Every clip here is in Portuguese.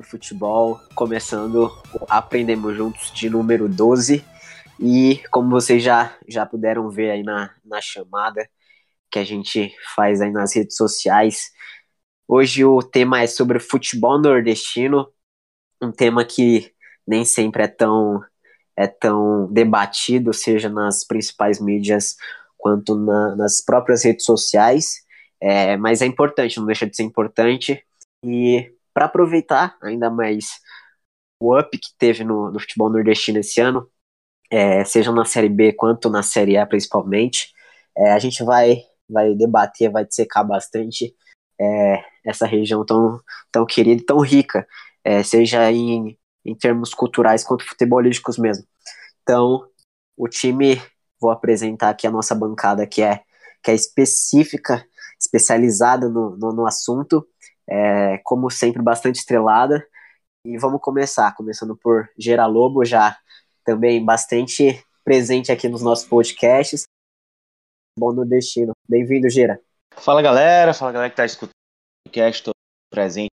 Do Futebol, começando Aprendemos Juntos de número 12. E como vocês já, já puderam ver aí na, na chamada que a gente faz aí nas redes sociais, hoje o tema é sobre futebol nordestino, um tema que nem sempre é tão, é tão debatido, seja nas principais mídias quanto na, nas próprias redes sociais. É, mas é importante, não deixa de ser importante. E para aproveitar ainda mais o up que teve no, no futebol nordestino esse ano, é, seja na Série B quanto na Série A principalmente, é, a gente vai, vai debater, vai dissecar bastante é, essa região tão, tão querida e tão rica, é, seja em, em termos culturais quanto futebolísticos mesmo. Então, o time, vou apresentar aqui a nossa bancada que é, que é específica, especializada no, no, no assunto, é, como sempre, bastante estrelada. E vamos começar, começando por Gera Lobo, já também bastante presente aqui nos nossos podcasts. Bom no destino. Bem-vindo, Gera. Fala galera, fala galera que está escutando o podcast, estou presente.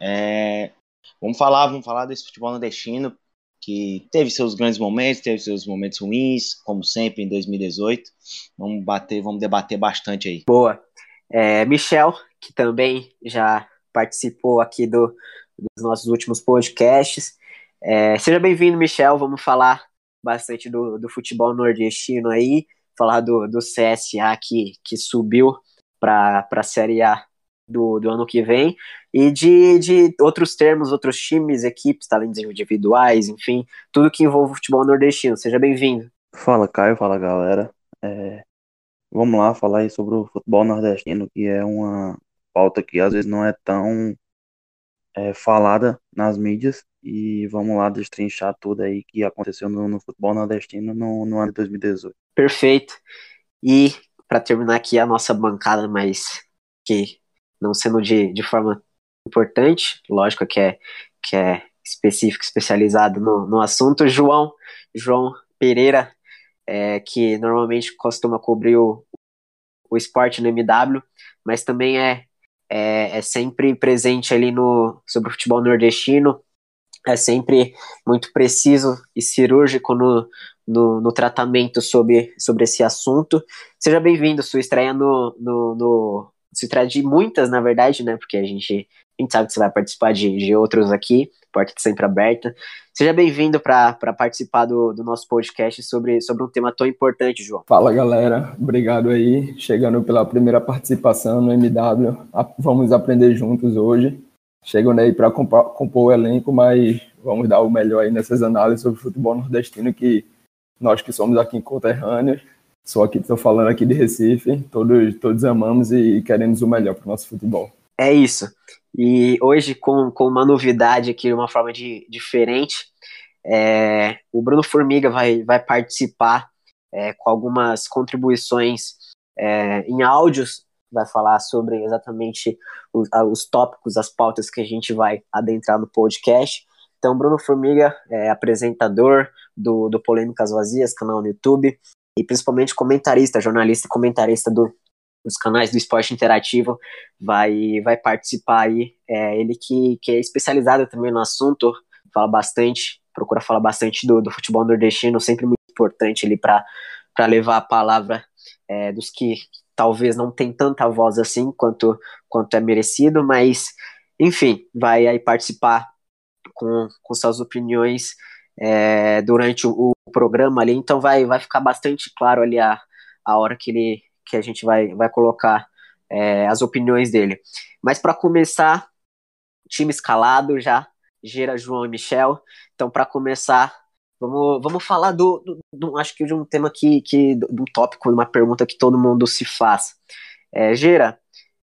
É, vamos falar, vamos falar desse futebol nordestino que teve seus grandes momentos, teve seus momentos ruins, como sempre em 2018. Vamos bater, vamos debater bastante aí. Boa. É, Michel, que também já participou aqui do, dos nossos últimos podcasts. É, seja bem-vindo, Michel. Vamos falar bastante do, do futebol nordestino aí, falar do, do CSA que, que subiu para a Série A do, do ano que vem, e de, de outros termos, outros times, equipes, talentos individuais, enfim, tudo que envolve o futebol nordestino. Seja bem-vindo. Fala, Caio, fala, galera. É, vamos lá falar sobre o futebol nordestino, que é uma pauta que às vezes não é tão é, falada nas mídias, e vamos lá destrinchar tudo aí que aconteceu no, no futebol nordestino no, no ano de 2018. Perfeito. E para terminar aqui a nossa bancada, mas que não sendo de, de forma importante, lógico que é, que é específico, especializado no, no assunto, João, João Pereira, é, que normalmente costuma cobrir o, o esporte no MW, mas também é, é, é sempre presente ali no, sobre o futebol nordestino, é sempre muito preciso e cirúrgico no, no, no, tratamento sobre, sobre esse assunto. Seja bem-vindo, sua estreia no, no, no, se trata de muitas, na verdade, né? Porque a gente, a gente sabe que você vai participar de, de outros aqui, porta sempre aberta. Seja bem-vindo para participar do, do nosso podcast sobre, sobre um tema tão importante, João. Fala, galera. Obrigado aí. Chegando pela primeira participação no MW. Vamos aprender juntos hoje. Chegando aí para compor, compor o elenco, mas vamos dar o melhor aí nessas análises sobre futebol nordestino que nós que somos aqui em conterrâneos Sou aqui, estou falando aqui de Recife, todos, todos amamos e queremos o melhor para o nosso futebol. É isso. E hoje, com, com uma novidade aqui, uma forma de, diferente, é, o Bruno Formiga vai, vai participar é, com algumas contribuições é, em áudios, vai falar sobre exatamente os, os, tópicos, as pautas que a gente vai adentrar no podcast. Então, Bruno Formiga é apresentador do, do Polêmicas Vazias, canal no YouTube, e principalmente comentarista, jornalista e comentarista do, dos canais do esporte interativo, vai, vai participar aí. É, ele que, que é especializado também no assunto, fala bastante, procura falar bastante do, do futebol nordestino, sempre muito importante ali para levar a palavra é, dos que talvez não tem tanta voz assim quanto, quanto é merecido, mas enfim, vai aí participar com, com suas opiniões é, durante o, o, programa ali, então vai, vai ficar bastante claro ali a, a hora que, ele, que a gente vai, vai colocar é, as opiniões dele. Mas para começar, time escalado já, Gira, João e Michel. Então, para começar, Vamos, vamos falar do, do, do, acho que de um tema que, que do, tópico, uma pergunta que todo mundo se faz. É, Gera,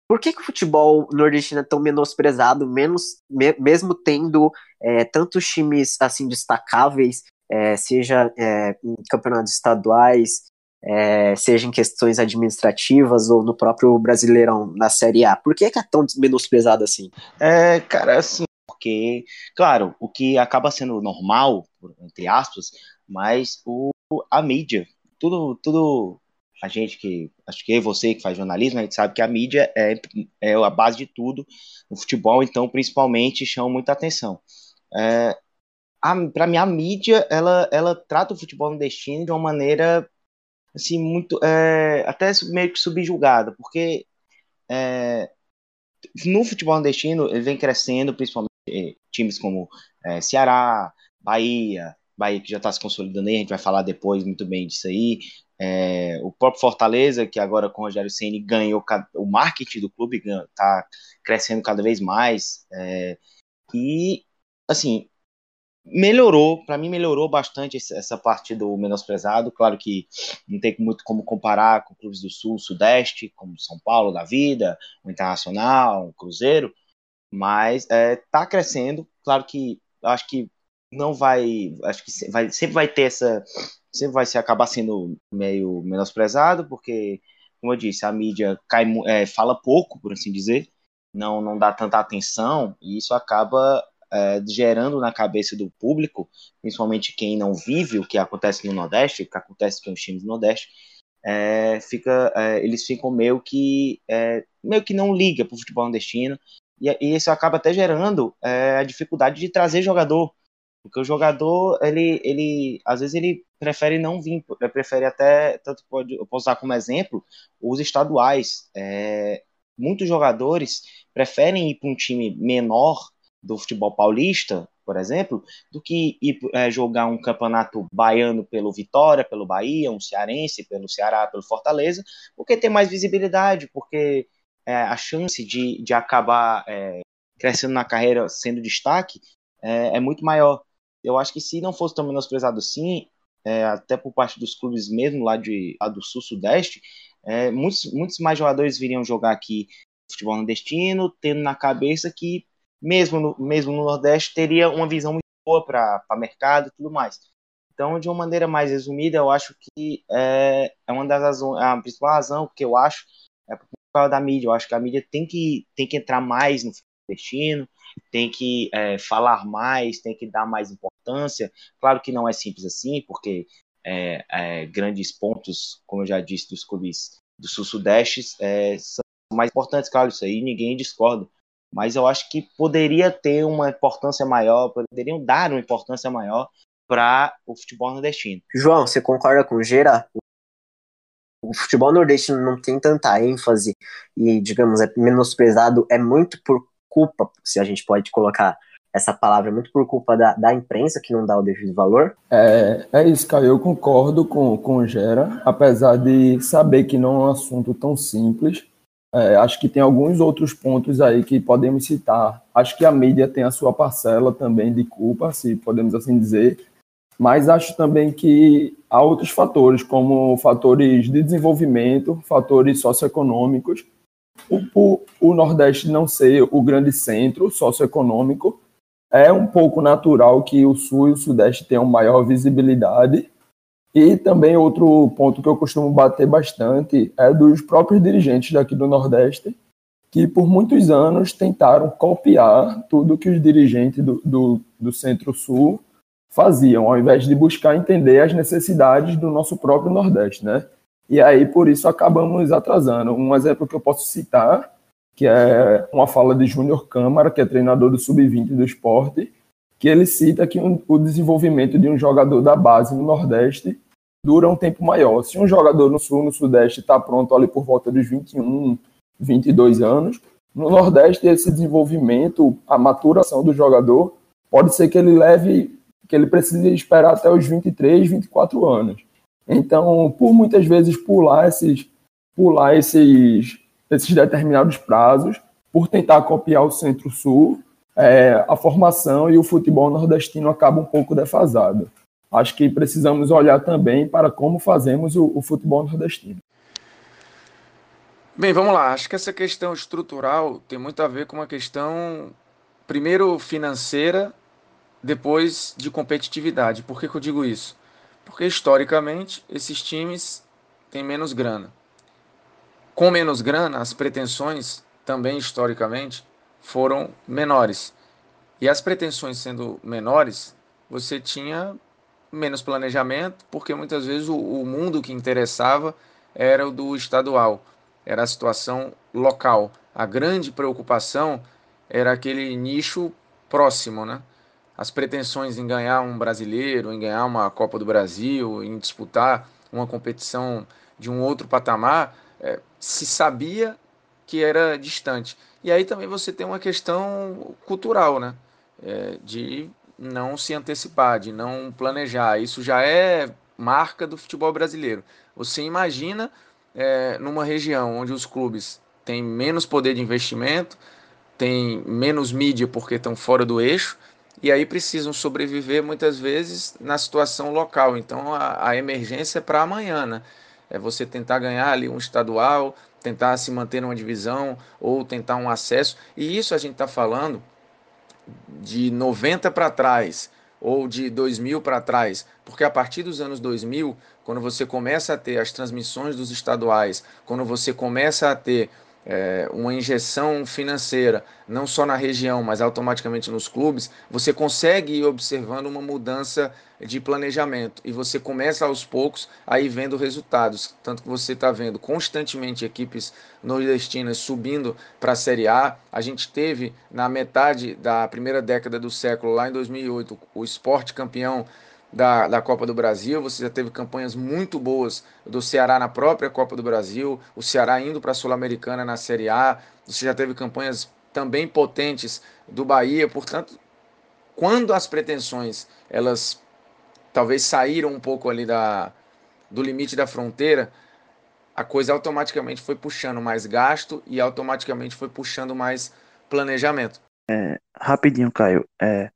por que, que o futebol nordestino é tão menosprezado, menos, me, mesmo tendo é, tantos times assim destacáveis, é, seja é, em campeonatos estaduais, é, seja em questões administrativas ou no próprio Brasileirão, na Série A? Por que, que é tão menosprezado assim? É, cara, assim, porque, claro, o que acaba sendo normal, entre aspas, mas o, a mídia, tudo, tudo, a gente que, acho que você que faz jornalismo, a gente sabe que a mídia é, é a base de tudo no futebol, então, principalmente, chama muita atenção. É, para mim, a mídia, ela, ela trata o futebol no destino de uma maneira, assim, muito, é, até meio que subjugada, porque é, no futebol nordestino ele vem crescendo, principalmente é, times como é, Ceará, Bahia, Bahia que já está se consolidando aí, a gente vai falar depois muito bem disso aí. É, o próprio Fortaleza, que agora com o Rogério Ceni ganhou o marketing do clube, está crescendo cada vez mais. É, e, assim, melhorou, para mim melhorou bastante essa parte do menosprezado. Claro que não tem muito como comparar com clubes do Sul, Sudeste, como São Paulo da Vida, o Internacional, o Cruzeiro, mas é, tá crescendo. Claro que acho que não vai, acho que vai, sempre vai ter essa, sempre vai se acabar sendo meio menosprezado, porque, como eu disse, a mídia cai, é, fala pouco, por assim dizer, não, não dá tanta atenção, e isso acaba é, gerando na cabeça do público, principalmente quem não vive o que acontece no Nordeste, o que acontece com os times do Nordeste, é, fica, é, eles ficam meio que é, meio que não liga para o futebol nordestino. E, e, isso acaba até gerando é, a dificuldade de trazer jogador, porque o jogador ele, ele às vezes ele prefere não vir, prefere até tanto pode eu posso usar como exemplo os estaduais, é, muitos jogadores preferem ir para um time menor do futebol paulista, por exemplo, do que ir é, jogar um campeonato baiano pelo Vitória, pelo Bahia, um cearense pelo Ceará, pelo Fortaleza, porque tem mais visibilidade, porque é, a chance de, de acabar é, crescendo na carreira sendo destaque é, é, muito maior. Eu acho que se não fosse tão menosprezado assim, é, até por parte dos clubes mesmo lá, de, lá do Sul-Sudeste, é, muitos, muitos mais jogadores viriam jogar aqui futebol nordestino, tendo na cabeça que mesmo no, mesmo no Nordeste, teria uma visão muito boa para mercado e tudo mais. Então, de uma maneira mais resumida, eu acho que é, é uma das razões, a principal razão que eu acho é por causa da mídia. Eu acho que a mídia tem que, tem que entrar mais no destino, tem que é, falar mais, tem que dar mais importância. Claro que não é simples assim, porque é, é, grandes pontos, como eu já disse, dos clubes do Sul-Sudeste é, são mais importantes, claro, isso aí ninguém discorda mas eu acho que poderia ter uma importância maior, poderiam dar uma importância maior para o futebol nordestino. João, você concorda com o Gera? O futebol nordestino não tem tanta ênfase e, digamos, é menosprezado, é muito por culpa, se a gente pode colocar essa palavra, é muito por culpa da, da imprensa que não dá o devido valor? É, é isso, Caio, eu concordo com, com o Gera, apesar de saber que não é um assunto tão simples, é, acho que tem alguns outros pontos aí que podemos citar. Acho que a mídia tem a sua parcela também de culpa, se podemos assim dizer, mas acho também que há outros fatores, como fatores de desenvolvimento, fatores socioeconômicos. O, o, o Nordeste não ser o grande centro socioeconômico, é um pouco natural que o Sul e o Sudeste tenham maior visibilidade e também outro ponto que eu costumo bater bastante é dos próprios dirigentes daqui do Nordeste, que por muitos anos tentaram copiar tudo que os dirigentes do, do, do Centro-Sul faziam, ao invés de buscar entender as necessidades do nosso próprio Nordeste, né? E aí, por isso, acabamos atrasando. Um exemplo que eu posso citar, que é uma fala de Júnior Câmara, que é treinador do Sub-20 do esporte, que ele cita que um, o desenvolvimento de um jogador da base no Nordeste dura um tempo maior. Se um jogador no Sul, no Sudeste, está pronto ali por volta dos 21, 22 anos, no Nordeste esse desenvolvimento, a maturação do jogador, pode ser que ele leve, que ele precise esperar até os 23, 24 anos. Então, por muitas vezes pular esses, pular esses, esses determinados prazos, por tentar copiar o Centro-Sul, é, a formação e o futebol nordestino acaba um pouco defasado. Acho que precisamos olhar também para como fazemos o, o futebol nordestino. Bem, vamos lá. Acho que essa questão estrutural tem muito a ver com uma questão, primeiro, financeira, depois de competitividade. Por que, que eu digo isso? Porque historicamente esses times têm menos grana. Com menos grana, as pretensões também historicamente foram menores. E as pretensões sendo menores, você tinha menos planejamento, porque muitas vezes o, o mundo que interessava era o do estadual era a situação local. A grande preocupação era aquele nicho próximo, né? As pretensões em ganhar um brasileiro, em ganhar uma Copa do Brasil, em disputar uma competição de um outro patamar, é, se sabia que era distante. E aí também você tem uma questão cultural, né? É, de não se antecipar, de não planejar. Isso já é marca do futebol brasileiro. Você imagina é, numa região onde os clubes têm menos poder de investimento, têm menos mídia porque estão fora do eixo, e aí precisam sobreviver muitas vezes na situação local. Então a, a emergência é para amanhã, né? É você tentar ganhar ali um estadual, tentar se manter numa divisão ou tentar um acesso. E isso a gente está falando de 90 para trás ou de 2000 para trás, porque a partir dos anos 2000, quando você começa a ter as transmissões dos estaduais, quando você começa a ter é, uma injeção financeira, não só na região, mas automaticamente nos clubes, você consegue ir observando uma mudança de planejamento e você começa aos poucos a ir vendo resultados. Tanto que você está vendo constantemente equipes nordestinas subindo para a Série A. A gente teve na metade da primeira década do século, lá em 2008, o esporte campeão da, da Copa do Brasil, você já teve campanhas muito boas do Ceará na própria Copa do Brasil, o Ceará indo para a Sul-Americana na Série A, você já teve campanhas também potentes do Bahia, portanto, quando as pretensões elas talvez saíram um pouco ali da, do limite da fronteira, a coisa automaticamente foi puxando mais gasto e automaticamente foi puxando mais planejamento. É, rapidinho, Caio. É,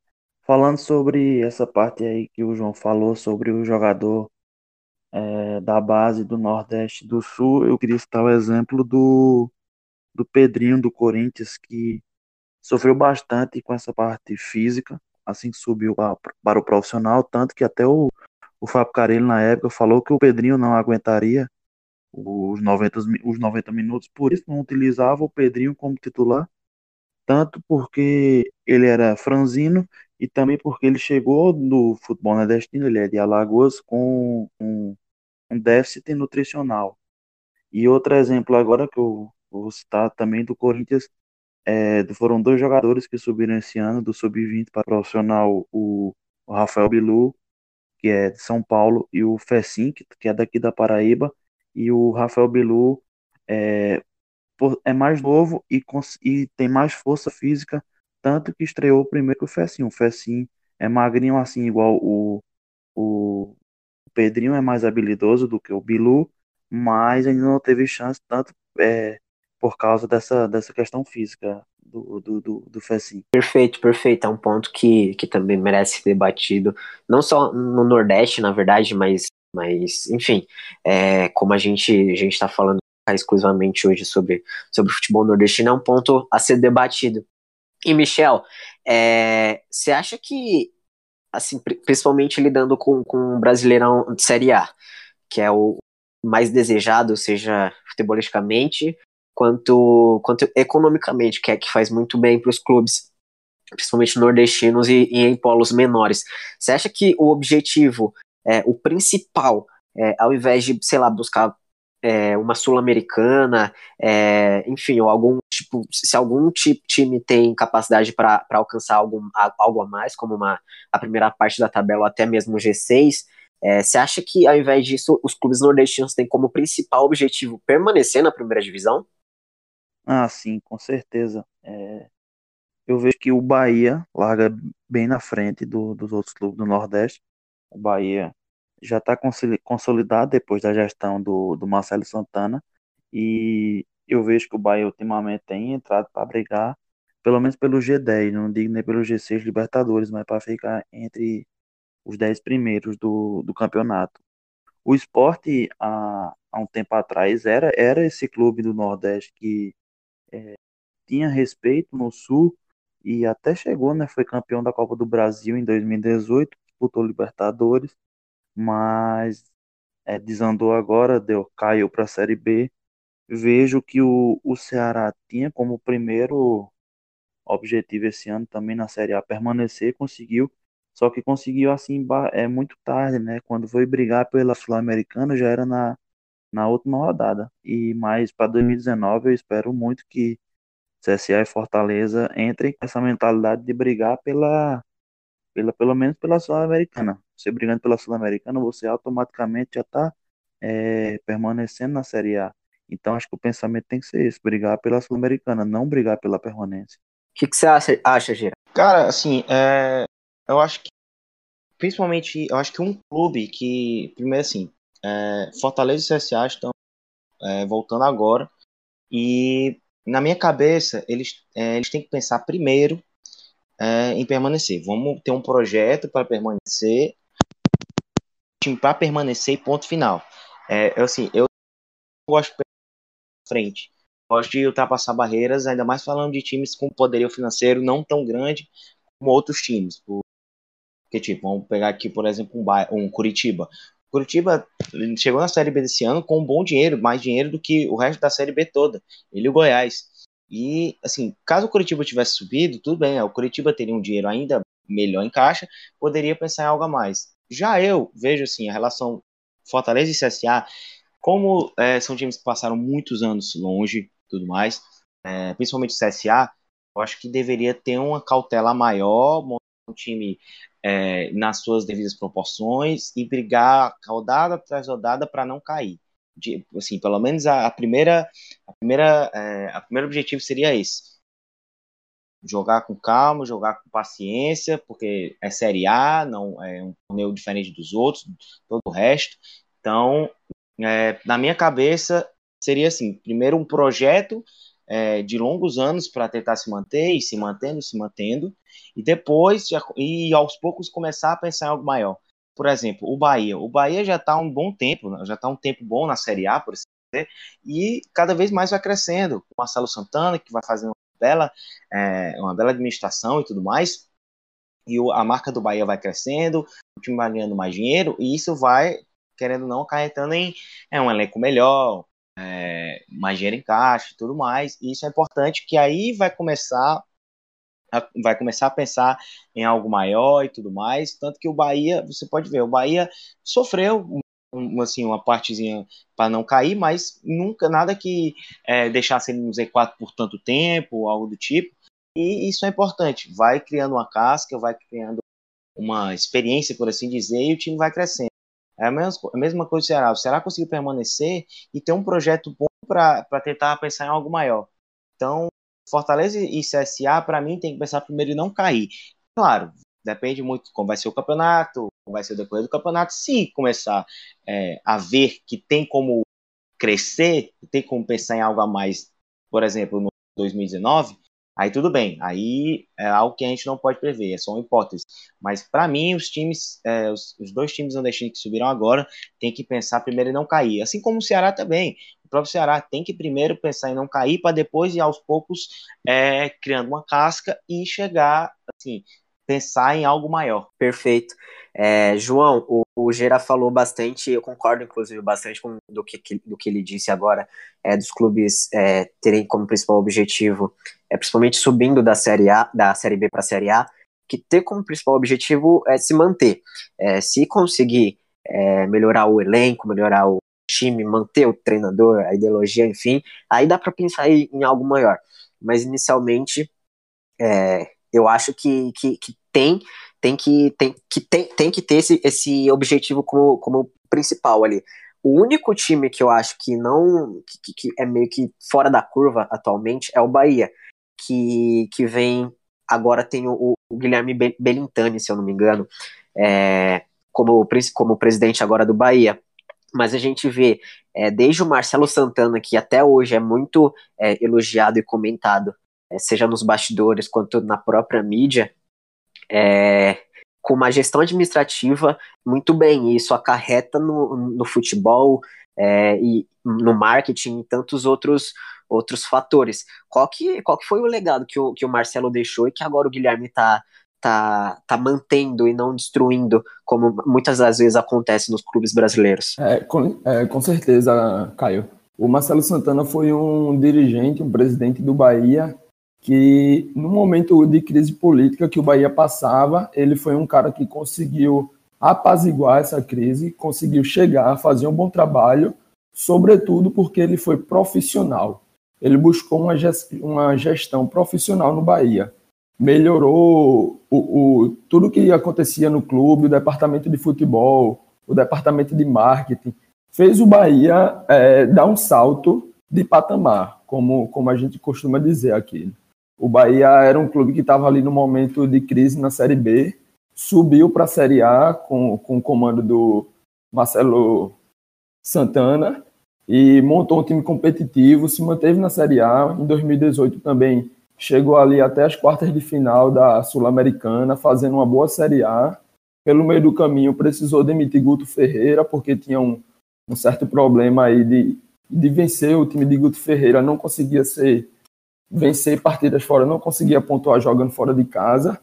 Falando sobre essa parte aí que o João falou sobre o jogador é, da base do Nordeste do Sul, eu queria citar o exemplo do, do Pedrinho do Corinthians, que sofreu bastante com essa parte física, assim que subiu para o profissional, tanto que até o, o Fábio Carelli na época falou que o Pedrinho não aguentaria os 90, os 90 minutos, por isso não utilizava o Pedrinho como titular, tanto porque ele era franzino e também porque ele chegou no futebol nordestino, ele é de Alagoas, com um, um déficit nutricional. E outro exemplo agora que eu vou citar também do Corinthians, é, foram dois jogadores que subiram esse ano do sub-20 para profissional, o, o, Rafael Bilu, que é de São Paulo, e o Fessin, que, que é daqui da Paraíba, e o Rafael Bilu é, é mais novo e, e tem mais força física tanto que estreou primeiro que o Fessinho. O Fessinho é magrinho assim, igual o, o Pedrinho é mais habilidoso do que o Bilu, mas ainda não teve chance, tanto é, por causa dessa, dessa questão física do, do, do, do Fessinho. Perfeito, perfeito. É um ponto que, que também merece ser debatido, não só no Nordeste, na verdade, mas, mas enfim, é, como a gente a está falando exclusivamente hoje sobre, sobre futebol nordestino, é um ponto a ser debatido. E Michel, é, você acha que, assim, principalmente lidando com, com o Brasileirão de Série A, que é o mais desejado, seja futebolisticamente, quanto, quanto economicamente, que é que faz muito bem para os clubes, principalmente nordestinos e, e, em polos menores. Você acha que o objetivo, é, o principal, é, ao invés de, sei lá, buscar é, uma sul-americana, é, enfim, ou algum tipo, se algum time tem capacidade para alcançar algo a mais, como uma, a primeira parte da tabela, ou até mesmo o G6, é, você acha que ao invés disso, os clubes nordestinos têm como principal objetivo permanecer na primeira divisão? Ah, sim, com certeza. É, eu vejo que o Bahia larga bem na frente do, dos outros clubes do Nordeste. O Bahia já está consolidado depois da gestão do, do Marcelo Santana e eu vejo que o Bahia ultimamente tem entrado para brigar, pelo menos pelo G10, não digo nem pelo G6 Libertadores, mas para ficar entre os 10 primeiros do, do campeonato. O esporte, há, há um tempo atrás, era, era esse clube do Nordeste que é, tinha respeito no Sul e até chegou, né? Foi campeão da Copa do Brasil em 2018, disputou Libertadores, mas é, desandou agora, deu, caiu para a Série B. Vejo que o, o Ceará tinha como primeiro objetivo esse ano também na Série A permanecer, conseguiu, só que conseguiu assim é muito tarde, né? Quando foi brigar pela Sul-Americana já era na, na última rodada. E mais para 2019 eu espero muito que CSA e Fortaleza entrem com essa mentalidade de brigar pela, pela pelo menos pela Sul-Americana. Você brigando pela Sul-Americana, você automaticamente já está é, permanecendo na Série A. Então acho que o pensamento tem que ser esse, brigar pela Sul-Americana, não brigar pela permanência. O que, que você acha, acha Gira? Cara, assim, é, eu acho que, principalmente, eu acho que um clube que, primeiro assim, é, Fortaleza e CSA estão é, voltando agora, e na minha cabeça, eles, é, eles têm que pensar primeiro é, em permanecer. Vamos ter um projeto para permanecer, time para permanecer ponto final. É, eu, assim, eu gosto de frente gosto de ultrapassar barreiras, ainda mais falando de times com poderio financeiro não tão grande como outros times. Porque, tipo, vamos pegar aqui, por exemplo, um, um Curitiba. Curitiba chegou na Série B desse ano com um bom dinheiro, mais dinheiro do que o resto da Série B toda. Ele e o Goiás. E, assim, caso o Curitiba tivesse subido, tudo bem, o Curitiba teria um dinheiro ainda melhor em caixa, poderia pensar em algo a mais. Já eu vejo, assim, a relação Fortaleza e CSA, como é, são times que passaram muitos anos longe, tudo mais, é, principalmente o CSA, eu acho que deveria ter uma cautela maior, montar um time é, nas suas devidas proporções e brigar rodada atrás rodada para não cair. De, assim, pelo menos a, a primeira, a primeira, é, a primeiro objetivo seria esse: jogar com calma, jogar com paciência, porque é Série A, não é um torneio diferente dos outros, todo o resto. Então, é, na minha cabeça, seria assim: primeiro um projeto é, de longos anos para tentar se manter e se mantendo, se mantendo, e depois já, e aos poucos começar a pensar em algo maior. Por exemplo, o Bahia. O Bahia já está um bom tempo, né, já está um tempo bom na Série A, por assim dizer, e cada vez mais vai crescendo. O Marcelo Santana, que vai fazendo bela, é, uma bela administração e tudo mais, e o, a marca do Bahia vai crescendo, o time vai ganhando mais dinheiro, e isso vai, querendo ou não, acarretando em é, um elenco melhor, é, mais dinheiro em caixa e tudo mais. E isso é importante, que aí vai começar vai começar a pensar em algo maior e tudo mais. Tanto que o Bahia, você pode ver, o Bahia sofreu um, assim, uma partezinha para não cair, mas nunca nada que é, deixasse ele no Z4 por tanto tempo, algo do tipo. E isso é importante. Vai criando uma casca, vai criando uma experiência, por assim dizer, e o time vai crescendo. É a mesma, a mesma coisa do Ceará. O Ceará conseguiu permanecer e ter um projeto bom para tentar pensar em algo maior. Então, Fortaleza e CSA, para mim, tem que pensar primeiro em não cair. Claro, depende muito de como vai ser o campeonato, vai ser o decorrer do campeonato. Se começar é, a ver que tem como crescer, tem como pensar em algo a mais, por exemplo, no 2019, Aí tudo bem, aí é algo que a gente não pode prever, é só uma hipótese. Mas para mim, os times, é, os, os, dois times nordestinos que subiram agora, tem que pensar primeiro em não cair. Assim como o Ceará também. O próprio Ceará tem que primeiro pensar em não cair, para depois ir aos poucos é, criando uma casca e chegar, assim, pensar em algo maior. Perfeito. É, João, o, o Gera falou bastante, eu concordo, inclusive, bastante com do que, do que ele disse agora, é, dos clubes é, terem como principal objetivo, é, principalmente subindo da Série A, da Série B para a Série A, que ter como principal objetivo é se manter. É, se conseguir é, melhorar o elenco, melhorar o time, manter o treinador, a ideologia, enfim, aí dá para pensar em, em, algo maior. Mas inicialmente, é, eu acho que, que, que tem tem que, tem, que, tem, tem que ter esse, esse objetivo como, como principal ali. O único time que eu acho que não. Que, que é meio que fora da curva atualmente é o Bahia. Que, que vem. Agora tem o, o Guilherme Belintani, se eu não me engano, é, como, como presidente agora do Bahia. Mas a gente vê, é, desde o Marcelo Santana, que até hoje é muito é, elogiado e comentado, é, seja nos bastidores quanto na própria mídia, é, com uma gestão administrativa muito bem, e isso acarreta no, no futebol é, e no marketing e tantos outros outros fatores. Qual que, qual que foi o legado que o, que o Marcelo deixou e que agora o Guilherme está tá, tá mantendo e não destruindo, como muitas das vezes acontece nos clubes brasileiros? É, com, é, com certeza, Caio. O Marcelo Santana foi um dirigente, um presidente do Bahia que no momento de crise política que o Bahia passava, ele foi um cara que conseguiu apaziguar essa crise, conseguiu chegar, fazer um bom trabalho, sobretudo porque ele foi profissional. Ele buscou uma, uma gestão profissional no Bahia. Melhorou o, o, tudo que acontecia no clube, o departamento de futebol, o departamento de marketing. Fez o Bahia é, dar um salto de patamar, como, como a gente costuma dizer aqui. O Bahia era um clube que estava ali no momento de crise na Série B, subiu para a Série A com, com o comando do Marcelo Santana e montou um time competitivo, se manteve na Série A. Em 2018 também chegou ali até as quartas de final da Sul-Americana, fazendo uma boa Série A. Pelo meio do caminho precisou demitir Guto Ferreira, porque tinha um, um certo problema aí de, de vencer o time de Guto Ferreira, não conseguia ser vencer partidas fora, não conseguia pontuar jogando fora de casa.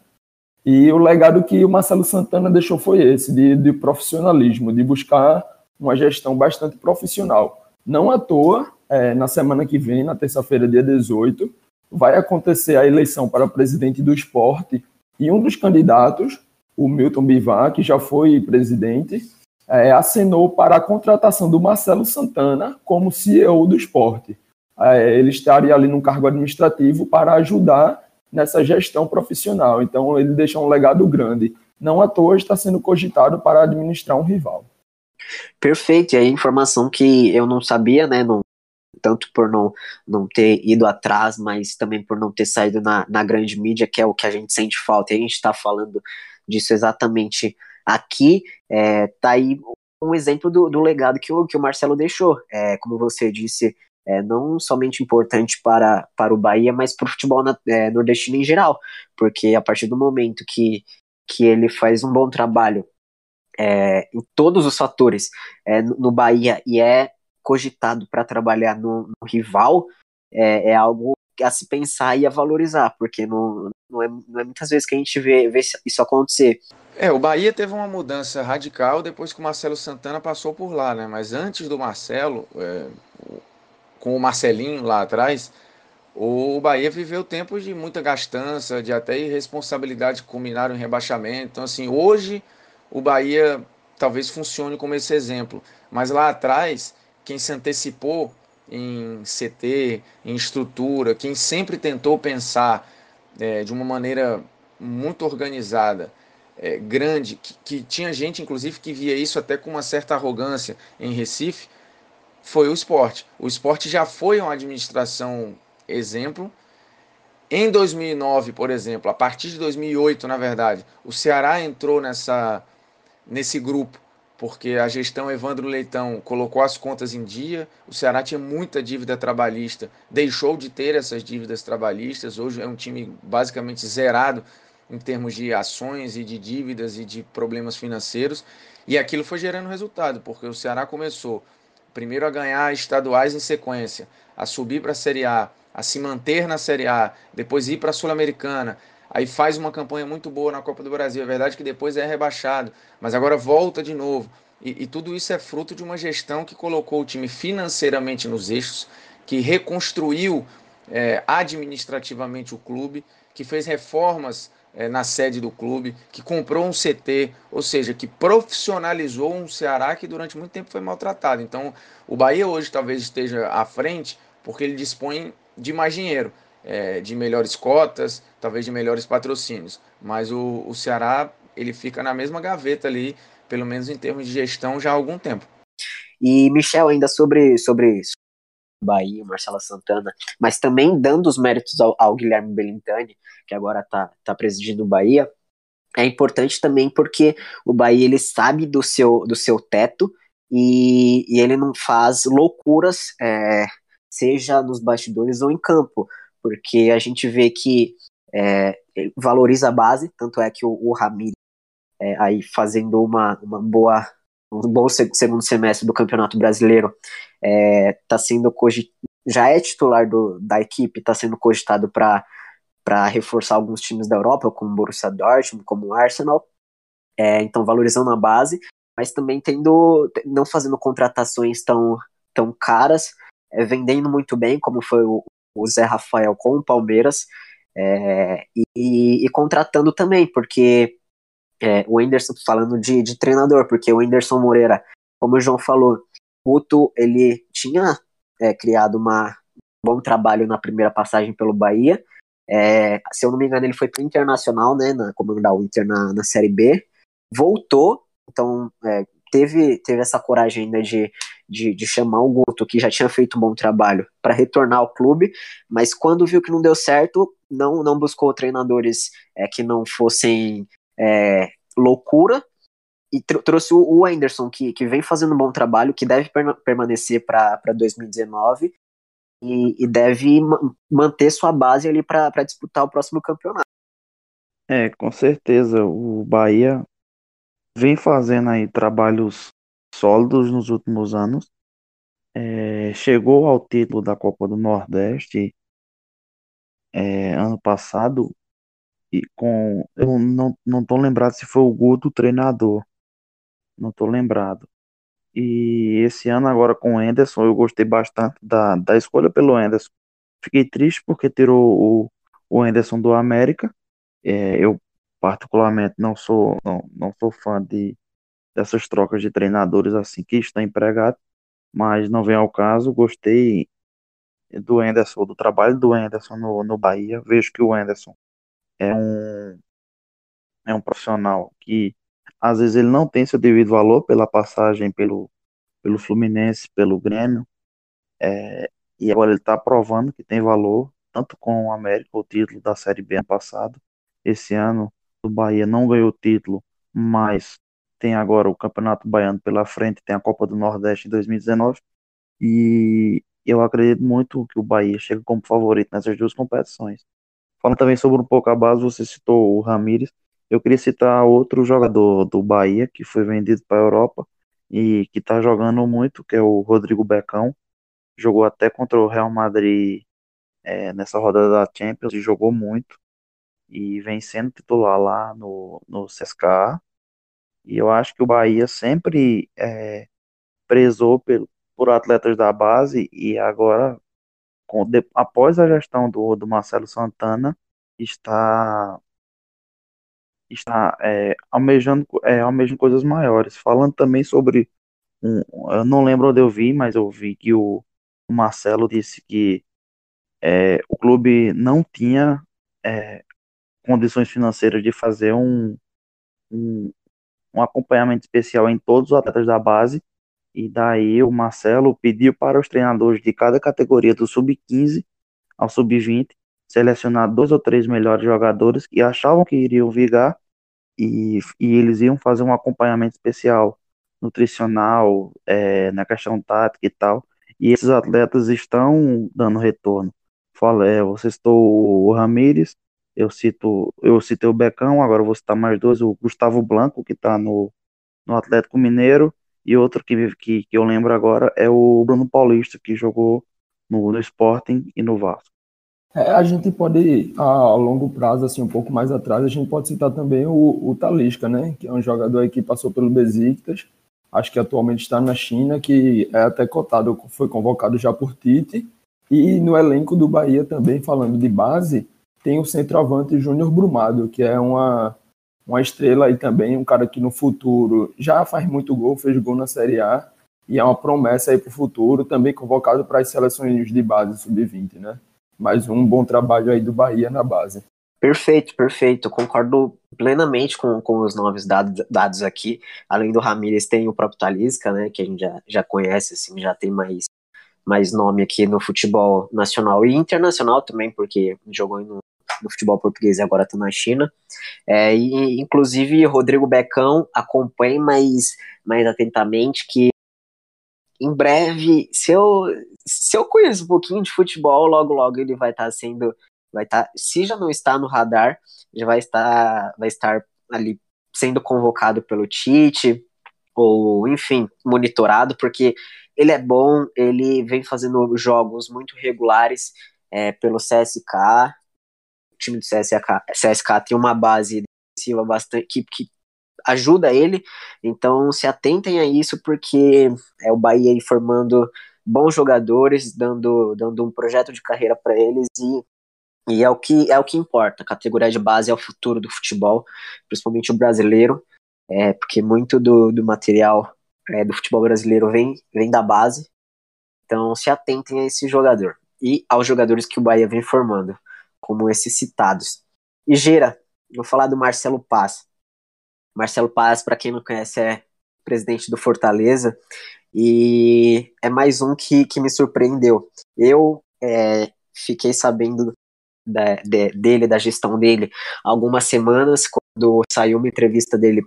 E o legado que o Marcelo Santana deixou foi esse, de, de profissionalismo, de buscar uma gestão bastante profissional. Não à toa, é, na semana que vem, na terça-feira, dia 18, vai acontecer a eleição para presidente do esporte e um dos candidatos, o Milton Bivar, que já foi presidente, é, assinou para a contratação do Marcelo Santana como CEO do esporte ele estaria ali num cargo administrativo para ajudar nessa gestão profissional. Então, ele deixa um legado grande. Não à toa está sendo cogitado para administrar um rival. Perfeito, e aí informação que eu não sabia, né, não, tanto por não, não ter ido atrás, mas também por não ter saído na, na grande mídia, que é o que a gente sente falta, e a gente está falando disso exatamente aqui, é, tá aí um exemplo do, do legado que o, que o Marcelo deixou. É, como você disse, é, não somente importante para, para o Bahia, mas para o futebol na, é, nordestino em geral, porque a partir do momento que, que ele faz um bom trabalho é, em todos os fatores é, no Bahia e é cogitado para trabalhar no, no rival, é, é, algo a se pensar e a valorizar, porque não, não, é, não é muitas vezes que a gente vê, vê isso acontecer. É, o Bahia teve uma mudança radical depois que o Marcelo Santana passou por lá, né? Mas antes do Marcelo, é, com o Marcelinho lá atrás, o Bahia viveu tempos de muita gastança, de até irresponsabilidade que culminaram em rebaixamento. Então, assim, hoje o Bahia talvez funcione como esse exemplo. Mas lá atrás, quem se antecipou em CT, em estrutura, quem sempre tentou pensar é, de uma maneira muito organizada, é, grande, que, que tinha gente, inclusive, que via isso até com uma certa arrogância em Recife, foi o esporte. O esporte já foi uma administração exemplo. Em 2009, por exemplo, a partir de 2008, na verdade, o Ceará entrou nessa, nesse grupo, porque a gestão Evandro Leitão colocou as contas em dia. O Ceará tinha muita dívida trabalhista, deixou de ter essas dívidas trabalhistas. Hoje é um time basicamente zerado em termos de ações e de dívidas e de problemas financeiros. E aquilo foi gerando resultado, porque o Ceará começou primeiro a ganhar estaduais em sequência, a subir para a Série A, a se manter na Série A, depois ir para a Sul-Americana, aí faz uma campanha muito boa na Copa do Brasil. É verdade que depois é rebaixado, mas agora volta de novo. E, e tudo isso é fruto de uma gestão que colocou o time financeiramente nos eixos, que reconstruiu é, administrativamente o clube, que fez reformas é, na sede do clube, que comprou um CT, ou seja, que profissionalizou um Ceará que durante muito tempo foi maltratado. Então, o Bahia hoje talvez esteja à frente porque ele dispõe de mais dinheiro, é, de melhores cotas, talvez de melhores patrocínios. Mas o, o Ceará ele fica na mesma gaveta ali, pelo menos em termos de gestão, já há algum tempo. E Michel, ainda sobre, sobre Bahia, Marcela Santana, mas também dando os méritos ao, ao Guilherme Belintani, que agora está tá presidindo o Bahia, é importante também porque o Bahia ele sabe do seu, do seu teto e, e ele não faz loucuras, é, seja nos bastidores ou em campo, porque a gente vê que é, valoriza a base, tanto é que o, o Ramiro é, aí fazendo uma, uma boa um bom segundo semestre do Campeonato Brasileiro, é, tá sendo já é titular do, da equipe, está sendo cogitado para reforçar alguns times da Europa, como o Borussia Dortmund, como o Arsenal, é, então valorizando a base, mas também tendo não fazendo contratações tão, tão caras, é, vendendo muito bem, como foi o, o Zé Rafael com o Palmeiras, é, e, e, contratando também, porque é, o Anderson, falando de, de treinador, porque o Anderson Moreira, como o João falou, Guto, ele tinha é, criado uma, um bom trabalho na primeira passagem pelo Bahia. É, se eu não me engano, ele foi para o Internacional, né, na, comandar o Inter na, na Série B. Voltou, então é, teve, teve essa coragem ainda de, de, de, chamar o Guto, que já tinha feito um bom trabalho, para retornar ao clube, mas quando viu que não deu certo, não, não buscou treinadores é, que não fossem é, loucura e tr trouxe o Anderson, que, que vem fazendo um bom trabalho, que deve per permanecer para 2019 e, e deve ma manter sua base ali para disputar o próximo campeonato. É, com certeza. O Bahia vem fazendo aí trabalhos sólidos nos últimos anos. É, chegou ao título da Copa do Nordeste é, ano passado e com eu não não tô lembrado se foi o Guto treinador, não tô lembrado. E esse ano agora com o Enderson eu gostei bastante da, da escolha pelo Enderson. Fiquei triste porque tirou o, o Enderson do América. É, eu particularmente não sou não, não sou fã de dessas trocas de treinadores assim que estão empregados, mas não vem ao caso. Gostei do Enderson, do trabalho do Enderson no, no Bahia. Vejo que o Enderson é um, é um profissional que às vezes ele não tem seu devido valor pela passagem pelo, pelo Fluminense, pelo Grêmio, é, e agora ele está provando que tem valor, tanto com o América, o título da Série B ano passado. Esse ano o Bahia não ganhou o título, mas tem agora o Campeonato Baiano pela frente, tem a Copa do Nordeste em 2019, e eu acredito muito que o Bahia chega como favorito nessas duas competições. Falando também sobre um pouco a base, você citou o Ramires. Eu queria citar outro jogador do Bahia que foi vendido para a Europa e que está jogando muito, que é o Rodrigo Becão. Jogou até contra o Real Madrid é, nessa rodada da Champions e jogou muito. E vem sendo titular lá no, no CSKA. E eu acho que o Bahia sempre é, prezou por, por atletas da base e agora com, de, após a gestão do, do Marcelo Santana, está está é, almejando, é, almejando coisas maiores. Falando também sobre um, eu não lembro onde eu vi, mas eu vi que o, o Marcelo disse que é, o clube não tinha é, condições financeiras de fazer um, um, um acompanhamento especial em todos os atletas da base e daí o Marcelo pediu para os treinadores de cada categoria do sub-15 ao sub-20 selecionar dois ou três melhores jogadores que achavam que iriam vigar e, e eles iam fazer um acompanhamento especial nutricional, é, na questão tática e tal. E esses atletas estão dando retorno. Fala, é, você citou o Ramires, eu cito, eu citei o Becão, agora vou citar mais dois, o Gustavo Blanco, que está no, no Atlético Mineiro, e outro que, que, que eu lembro agora é o Bruno Paulista, que jogou no, no Sporting e no Vasco. É, a gente pode, a, longo prazo, assim, um pouco mais atrás, a gente pode citar também o, o Talisca, né? Que é um jogador que passou pelo Besiktas, acho que atualmente está na China, que é até cotado, foi convocado já por Tite. E no elenco do Bahia também, falando de base, tem o centroavante Júnior Brumado, que é uma, uma estrela aí também, um cara que no futuro já faz muito gol, fez gol na Série A e é uma promessa aí para o futuro, também convocado para as seleções de base sub-20, né? Mais um bom trabalho aí do Bahia na base. Perfeito, perfeito. Concordo plenamente com, com os novos dados, dados aqui. Além do Ramires, tem o próprio Talisca, né? Que a gente já, já conhece, assim, já tem mais, mais nome aqui no futebol nacional e internacional também, porque jogou no, no futebol português e agora está na China. É, e, inclusive, Rodrigo Becão acompanhe mais, mais atentamente que em breve, se eu, se eu conheço um pouquinho de futebol, logo logo ele vai estar tá sendo, vai estar, tá, se já não está no radar, já vai estar, vai estar ali sendo convocado pelo Tite, ou enfim, monitorado, porque ele é bom, ele vem fazendo jogos muito regulares é, pelo CSK. Time do CSK, CSK tem uma base defensiva bastante que, que ajuda ele, então se atentem a isso, porque é o Bahia aí formando bons jogadores, dando, dando um projeto de carreira para eles e e é o que é o que importa. A categoria de base é o futuro do futebol, principalmente o brasileiro, é, porque muito do, do material é, do futebol brasileiro vem, vem da base. Então se atentem a esse jogador e aos jogadores que o Bahia vem formando, como esses citados. E Gira, vou falar do Marcelo Paz. Marcelo Paz, para quem não conhece, é presidente do Fortaleza e é mais um que, que me surpreendeu. Eu é, fiquei sabendo da, de, dele, da gestão dele, algumas semanas, quando saiu uma entrevista dele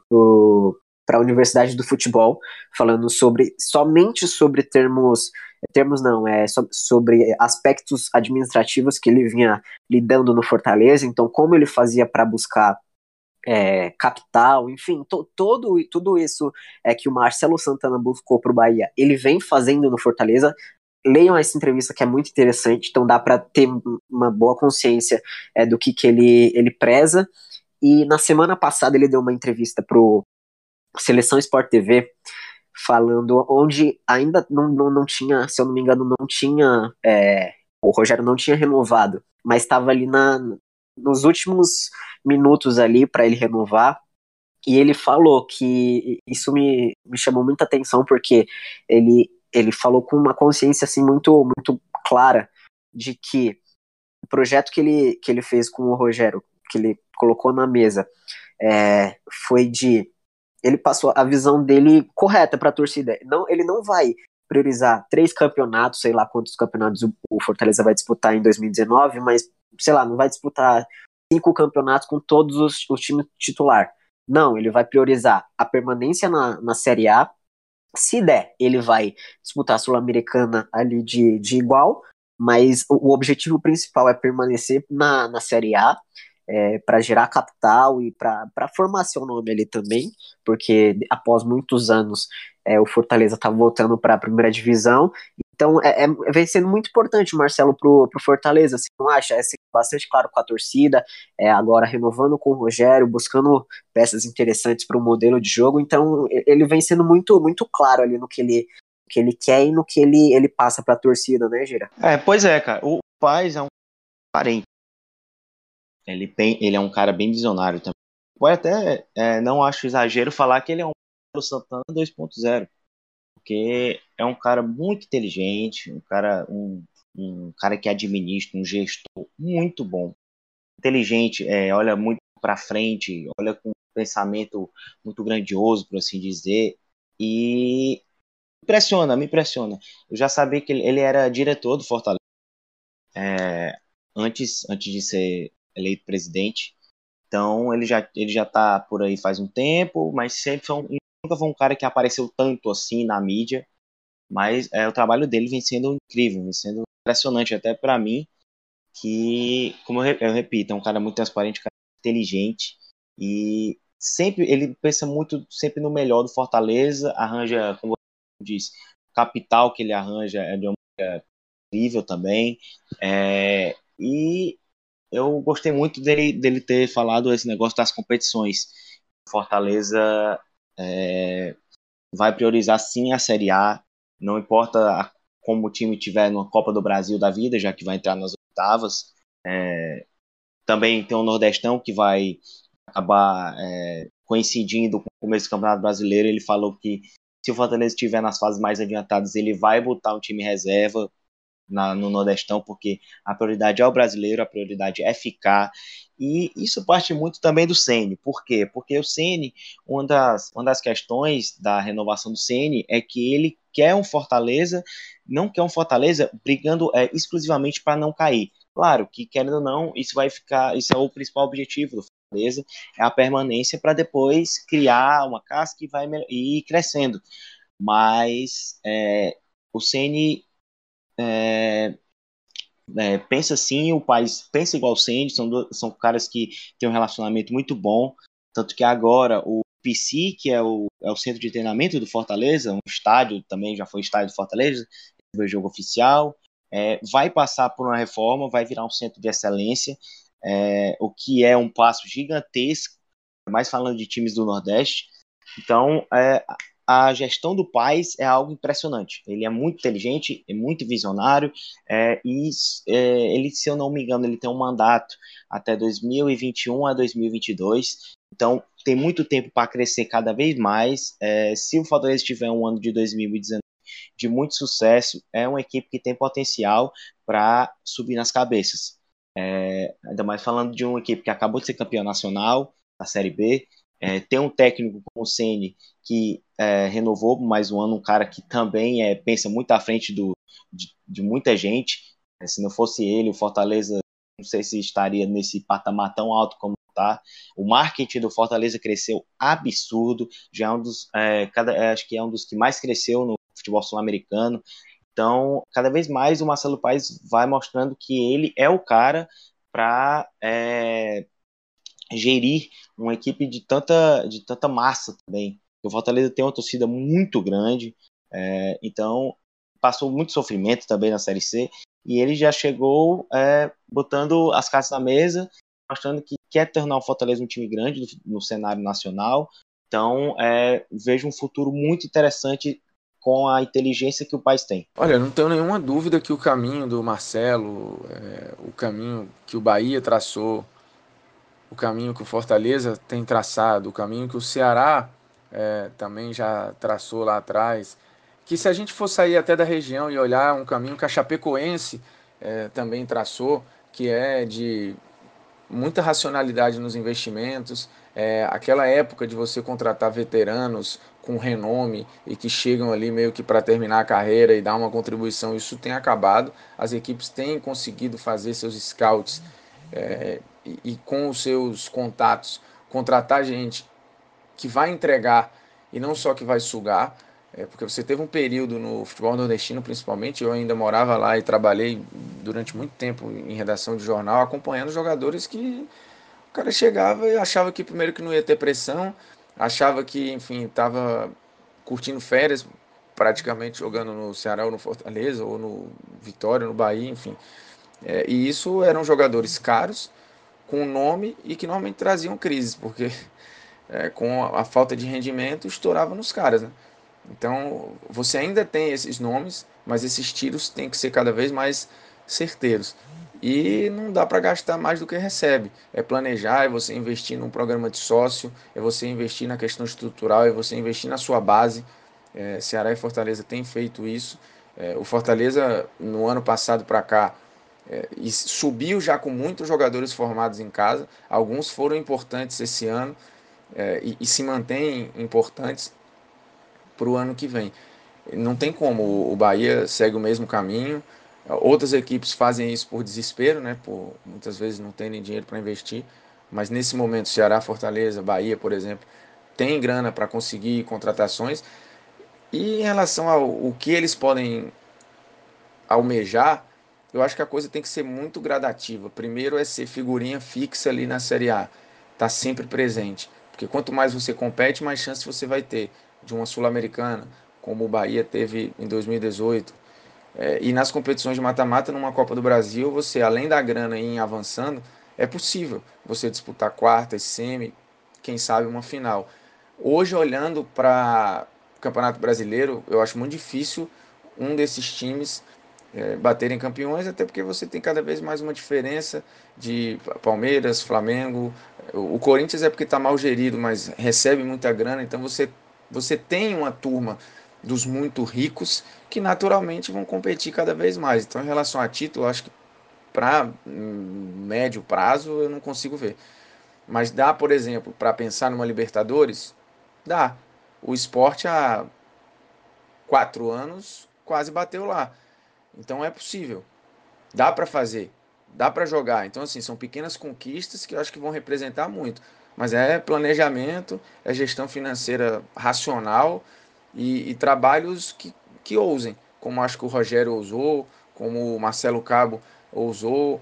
para a Universidade do Futebol, falando sobre somente sobre termos termos não, é sobre aspectos administrativos que ele vinha lidando no Fortaleza, então como ele fazia para buscar é, capital, enfim, to, todo, tudo isso é que o Marcelo Santana buscou para o Bahia, ele vem fazendo no Fortaleza, leiam essa entrevista que é muito interessante, então dá para ter uma boa consciência é, do que, que ele, ele preza. E na semana passada ele deu uma entrevista pro Seleção Sport TV, falando onde ainda não, não, não tinha, se eu não me engano, não tinha. É, o Rogério não tinha renovado, mas estava ali na, nos últimos minutos ali para ele renovar. E ele falou que isso me, me chamou muita atenção, porque ele ele falou com uma consciência assim muito muito clara de que o projeto que ele, que ele fez com o Rogério, que ele colocou na mesa, é, foi de ele passou a visão dele correta para a torcida. Não, ele não vai priorizar três campeonatos, sei lá quantos campeonatos o, Fortaleza vai disputar em 2019, mas sei lá, não vai disputar cinco campeonatos com todos os, os times titular. Não, ele vai priorizar a permanência na, na Série A se der, ele vai disputar a Sul-Americana ali de, de igual, mas o, o, objetivo principal é permanecer na, na Série A, é, para gerar capital e para formar seu nome ali também, porque após muitos anos é, o Fortaleza está voltando para a primeira divisão então, é, é, vem sendo muito importante o Marcelo pro, pro Fortaleza, você não acha? É bastante claro com a torcida, é, agora renovando com o Rogério, buscando peças interessantes para o modelo de jogo, então ele vem sendo muito, muito claro ali no que ele, que ele quer e no que ele, ele passa para a torcida, né, Gira? É, pois é, cara. O Paz é um parente. Ele, tem, ele é um cara bem visionário também. Pode até, é, não acho exagero falar que ele é um Santana 2.0 porque é um cara muito inteligente, um cara, um, um cara que administra, um gestor muito bom, inteligente, é, olha muito para frente, olha com um pensamento muito grandioso, por assim dizer, e impressiona, me impressiona. Eu já sabia que ele, ele era diretor do Fortaleza é, antes, antes de ser eleito presidente. Então ele já ele já está por aí faz um tempo, mas sempre foi um, nunca foi um cara que apareceu tanto assim na mídia, mas é, o trabalho dele vem sendo incrível, vem sendo impressionante até para mim, que, como eu, repito, é um cara muito transparente, cara inteligente e sempre ele pensa muito sempre no melhor do Fortaleza, arranja, como você disse, capital que ele arranja é de uma incrível também, é, e eu gostei muito dele, dele ter falado esse negócio das competições. Fortaleza é, vai priorizar sim a Série A, não importa como o time tiver na Copa do Brasil da vida, já que vai entrar nas oitavas. É, também tem o Nordestão que vai acabar é, coincidindo com o começo do Campeonato Brasileiro. Ele falou que se o Fortaleza estiver nas fases mais adiantadas, ele vai botar um time reserva na, no Nordestão, porque a prioridade é o brasileiro, a prioridade é ficar. E isso parte muito também do Ceni. Por quê? Porque o Ceni, uma das, uma das questões da renovação do Ceni é que ele quer um Fortaleza, não quer um Fortaleza brigando é, exclusivamente para não cair. Claro que, querendo ou não, isso vai ficar, isso é o principal objetivo do Fortaleza, é a permanência para depois criar uma casca e vai ir crescendo. Mas é, o Ceni é, é, pensa assim, o pai pensa igual o Sandy, são, são caras que têm um relacionamento muito bom. Tanto que agora o PC, que é o, é o centro de treinamento do Fortaleza, um estádio também, já foi estádio do Fortaleza, o jogo oficial, é, vai passar por uma reforma, vai virar um centro de excelência, é, o que é um passo gigantesco, mais falando de times do Nordeste. Então, é, a gestão do Paz é algo impressionante. Ele é muito inteligente, é muito visionário, é, e é, ele, se eu não me engano, ele tem um mandato até 2021 a 2022. Então, tem muito tempo para crescer cada vez mais. É, se o Fortaleza tiver um ano de 2019 de muito sucesso, é uma equipe que tem potencial para subir nas cabeças. É, ainda mais falando de uma equipe que acabou de ser campeã nacional da Série B, é, tem um técnico como o Ceni que é, renovou mais um ano, um cara que também é, pensa muito à frente do, de, de muita gente. É, se não fosse ele, o Fortaleza não sei se estaria nesse patamar tão alto como está. O marketing do Fortaleza cresceu absurdo, já é um dos, é, cada, é, acho que é um dos que mais cresceu no futebol sul-americano. Então, cada vez mais o Marcelo Paes vai mostrando que ele é o cara para é, gerir uma equipe de tanta, de tanta massa também. O Fortaleza tem uma torcida muito grande, é, então passou muito sofrimento também na Série C, e ele já chegou é, botando as cartas na mesa, mostrando que quer tornar o Fortaleza um time grande no, cenário nacional. Então, é, vejo um futuro muito interessante com a inteligência que o país tem. Olha, não tenho nenhuma dúvida que o caminho do Marcelo, é, o caminho que o Bahia traçou, o caminho que o Fortaleza tem traçado, o caminho que o Ceará é, também já traçou lá atrás, que se a gente for sair até da região e olhar um caminho que a Chapecoense é, também traçou, que é de muita racionalidade nos investimentos, é, aquela época de você contratar veteranos com renome e que chegam ali meio que para terminar a carreira e dar uma contribuição, isso tem acabado. As equipes têm conseguido fazer seus scouts é, e, com os seus contatos contratar gente que vai entregar e não só que vai sugar. É, porque você teve um período no futebol nordestino, principalmente, eu ainda morava lá e trabalhei durante muito tempo em redação de jornal, acompanhando jogadores que o cara chegava e achava que primeiro que não ia ter pressão, achava que, enfim, estava curtindo férias, praticamente jogando no Ceará ou no Fortaleza, ou no Vitória, no Bahia, enfim. É, e isso eram jogadores caros, com nome e que normalmente traziam crises, porque é, com a, a, falta de rendimento estourava nos caras. Né? Então você ainda tem esses nomes, mas esses tiros têm que ser cada vez mais certeiros. E não dá para gastar mais do que recebe. É planejar, é você investir num programa de sócio, é você investir na questão estrutural, é você investir na sua base. É, Ceará e Fortaleza têm feito isso. É, o Fortaleza, no ano passado para cá, e subiu já com muitos jogadores formados em casa. Alguns foram importantes esse ano é, e, e, se mantêm importantes para o ano que vem. Não tem como, o Bahia segue o mesmo caminho. Outras equipes fazem isso por desespero, né? Por muitas vezes não terem dinheiro para investir. Mas nesse momento, Ceará, Fortaleza, Bahia, por exemplo, tem grana para conseguir contratações. E em relação ao o que eles podem almejar, eu acho que a coisa tem que ser muito gradativa. Primeiro é ser figurinha fixa ali na Série A, tá sempre presente, porque quanto mais você compete, mais chance você vai ter de uma sul-americana, como o Bahia teve em 2018. É, e nas competições de mata-mata, numa Copa do Brasil, você além da grana ir avançando, é possível você disputar quartas, semi, quem sabe uma final. Hoje, olhando para o Campeonato Brasileiro, eu acho muito difícil um desses times é, baterem campeões, até porque você tem cada vez mais uma diferença de Palmeiras, Flamengo. O Corinthians é porque está mal gerido, mas recebe muita grana, então você, você tem uma turma dos muito ricos que naturalmente vão competir cada vez mais. Então, em relação a título, acho que para médio prazo eu não consigo ver. Mas dá, por exemplo, para pensar numa Libertadores? Dá. O esporte há quatro anos quase bateu lá. Então é possível. Dá para fazer. Dá para jogar. Então, assim, são pequenas conquistas que eu acho que vão representar muito. Mas é planejamento, é gestão financeira racional e, e trabalhos que, que ousem. Como acho que o Rogério ousou, como o Marcelo Cabo ousou.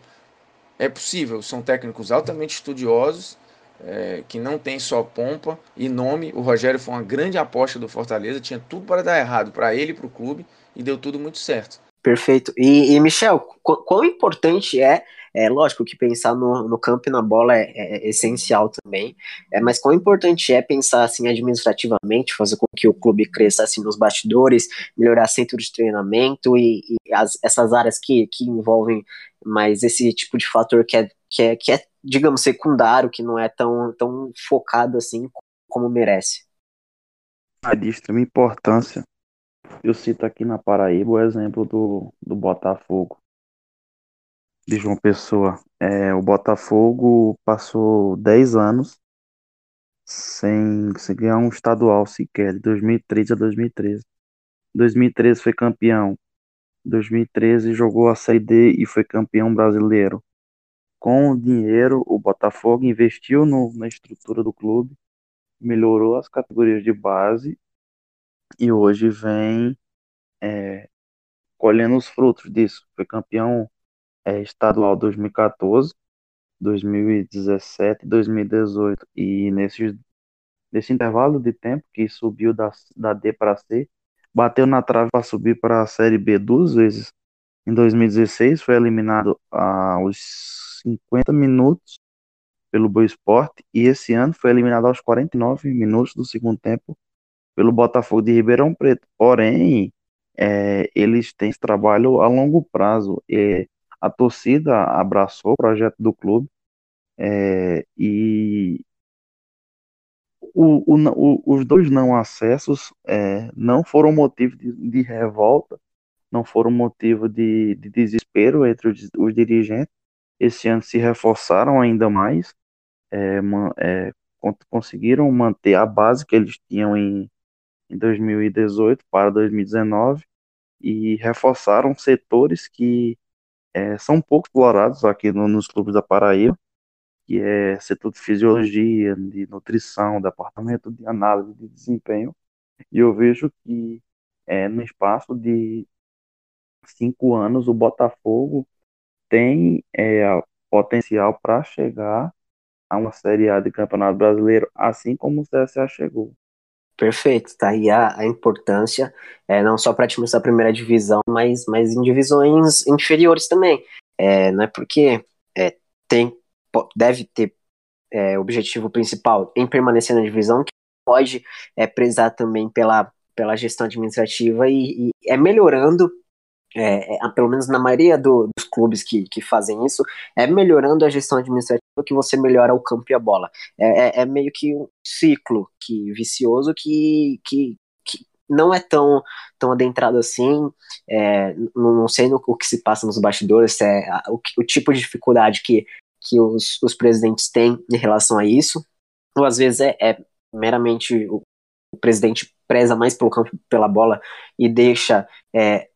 É possível. São técnicos altamente estudiosos é, que não tem só pompa e nome. O Rogério foi uma grande aposta do Fortaleza, tinha tudo para dar errado para ele e para o clube e deu tudo muito certo. Perfeito. E, e Michel, quão importante é, é lógico que pensar no, no campo e na bola é, é, é essencial também, é, mas quão importante é pensar assim administrativamente, fazer com que o clube cresça assim nos bastidores, melhorar centro de treinamento e, e as, essas áreas que, que envolvem mais esse tipo de fator que é, que é, que é, digamos, secundário, que não é tão, tão focado assim como merece. É de extrema importância eu cito aqui na Paraíba o exemplo do, do Botafogo, de João Pessoa. É, o Botafogo passou 10 anos sem, sem ganhar um estadual sequer, de 2003 a 2013. 2013 foi campeão. 2013 jogou a Série D e foi campeão brasileiro. Com o dinheiro, o Botafogo investiu no, na estrutura do clube, melhorou as categorias de base e hoje vem é, colhendo os frutos disso. Foi campeão é, estadual 2014, 2017 2018. E nesse, nesse intervalo de tempo que subiu da, da D para C, bateu na trave para subir para a Série B duas vezes. Em 2016 foi eliminado aos 50 minutos pelo Boa Esporte e esse ano foi eliminado aos 49 minutos do segundo tempo pelo Botafogo de Ribeirão Preto. Porém, é, eles têm esse trabalho a longo prazo. É, a torcida abraçou o projeto do clube é, e o, o, o, os dois não acessos é, não foram motivo de, de, revolta, não foram motivo de, de desespero entre os, os, dirigentes. Esse ano se reforçaram ainda mais, é, é, conseguiram manter a base que eles tinham em, em 2018 para 2019 e reforçaram setores que é, são pouco explorados aqui no, nos clubes da Paraíba, que é setor de fisiologia, de nutrição, departamento de análise de desempenho, e eu vejo que é, no espaço de cinco anos o Botafogo tem é, potencial para chegar a uma Série A de Campeonato Brasileiro, assim como o CSA chegou. Perfeito, tá aí a, a importância, é, não só para times da primeira divisão, mas, mas em divisões inferiores também. É, não é porque é, tem, deve ter é, objetivo principal em permanecer na divisão, que pode é, prezar também pela, pela gestão administrativa e, e é melhorando é, é, pelo menos na maioria do, dos clubes que, que fazem isso, é melhorando a gestão administrativa que você melhora o campo e a bola. É, é, é meio que um ciclo que vicioso que, que, que não é tão, tão adentrado assim. É, não, não, sei no, o que se passa nos bastidores, é o, o, tipo de dificuldade que, que os, os presidentes têm em relação a isso. Ou às vezes é, é meramente o, o presidente preza mais pelo campo pela bola e deixa é,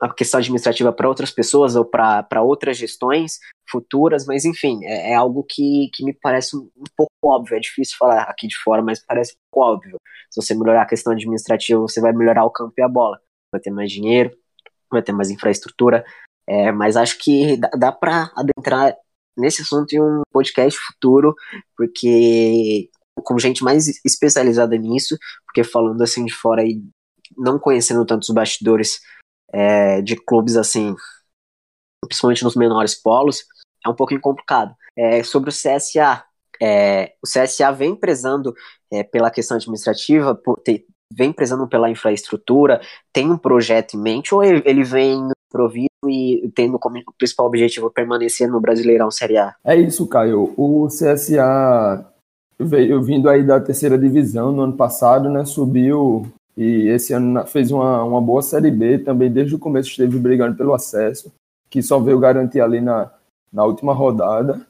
a questão administrativa para outras pessoas ou para outras gestões futuras, mas enfim, é, é, algo que, que me parece um, pouco óbvio. É difícil falar aqui de fora, mas parece um óbvio. Se você melhorar a questão administrativa, você vai melhorar o campo e a bola. Vai ter mais dinheiro, vai ter mais infraestrutura, é, mas acho que dá, dá para adentrar nesse assunto em um podcast futuro, porque com gente mais especializada nisso, porque falando assim de fora e não conhecendo tantos bastidores é, de clubes assim, principalmente nos menores polos, é um pouquinho complicado. É, sobre o CSA, é, o CSA vem prezando é, pela questão administrativa, por vem prezando pela infraestrutura, tem um projeto em mente, ou ele vem provido e tendo como principal objetivo permanecer no Brasileirão Série A? É isso, Caio. O CSA veio vindo aí da terceira divisão no ano passado, né? Subiu e esse ano fez uma, uma boa Série B, também desde o começo esteve brigando pelo acesso, que só veio garantir ali na, na última rodada.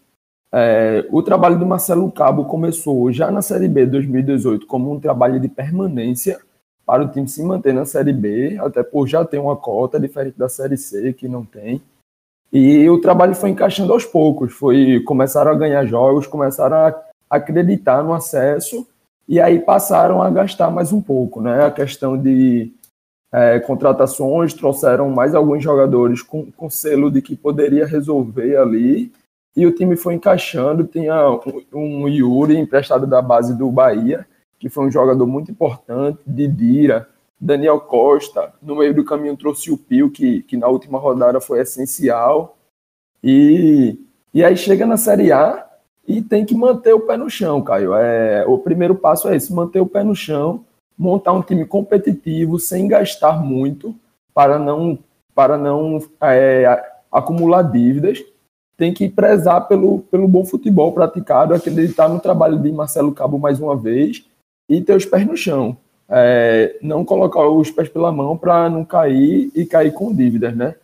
É, o trabalho do Marcelo Cabo começou já na Série B 2018 como um trabalho de permanência para o time se manter na Série B, até por já ter uma cota diferente da Série C, que não tem. E o trabalho foi encaixando aos poucos, foi começaram a ganhar jogos, começaram a acreditar no acesso e aí passaram a gastar mais um pouco, né? A questão de é, contratações trouxeram mais alguns jogadores com, com selo de que poderia resolver ali e o time foi encaixando. Tinha um, Yuri emprestado da base do Bahia, que foi um jogador muito importante, Didira, Daniel Costa. No meio do caminho trouxe o Pio, que, que na última rodada foi essencial. E, e aí chega na Série A e tem que manter o pé no chão, Caio. É, o primeiro passo é esse, manter o pé no chão, montar um time competitivo sem gastar muito para não, para não é, acumular dívidas. Tem que prezar pelo, pelo bom futebol praticado, acreditar no trabalho de Marcelo Cabo mais uma vez e ter os pés no chão. É, não colocar os pés pela mão para não cair e cair com dívidas, né?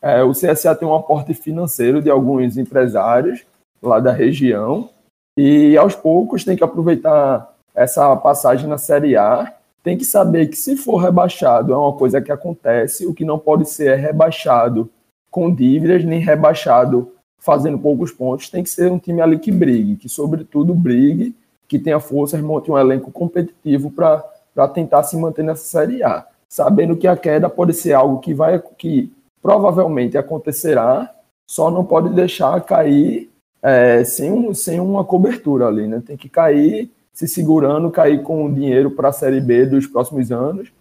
É, o CSA tem um aporte financeiro de alguns empresários lá da região e aos poucos tem que aproveitar essa passagem na Série A. Tem que saber que se for rebaixado é uma coisa que acontece, o que não pode ser é rebaixado com dívidas, nem rebaixado fazendo poucos pontos. Tem que ser um time ali que brigue, que sobretudo brigue, que tenha forças, monte um elenco competitivo para tentar se manter nessa Série A. Sabendo que a queda pode ser algo que vai que provavelmente acontecerá, só não pode deixar cair é, sem, sem uma cobertura ali, né? Tem que cair se segurando, cair com dinheiro para a Série B dos próximos anos.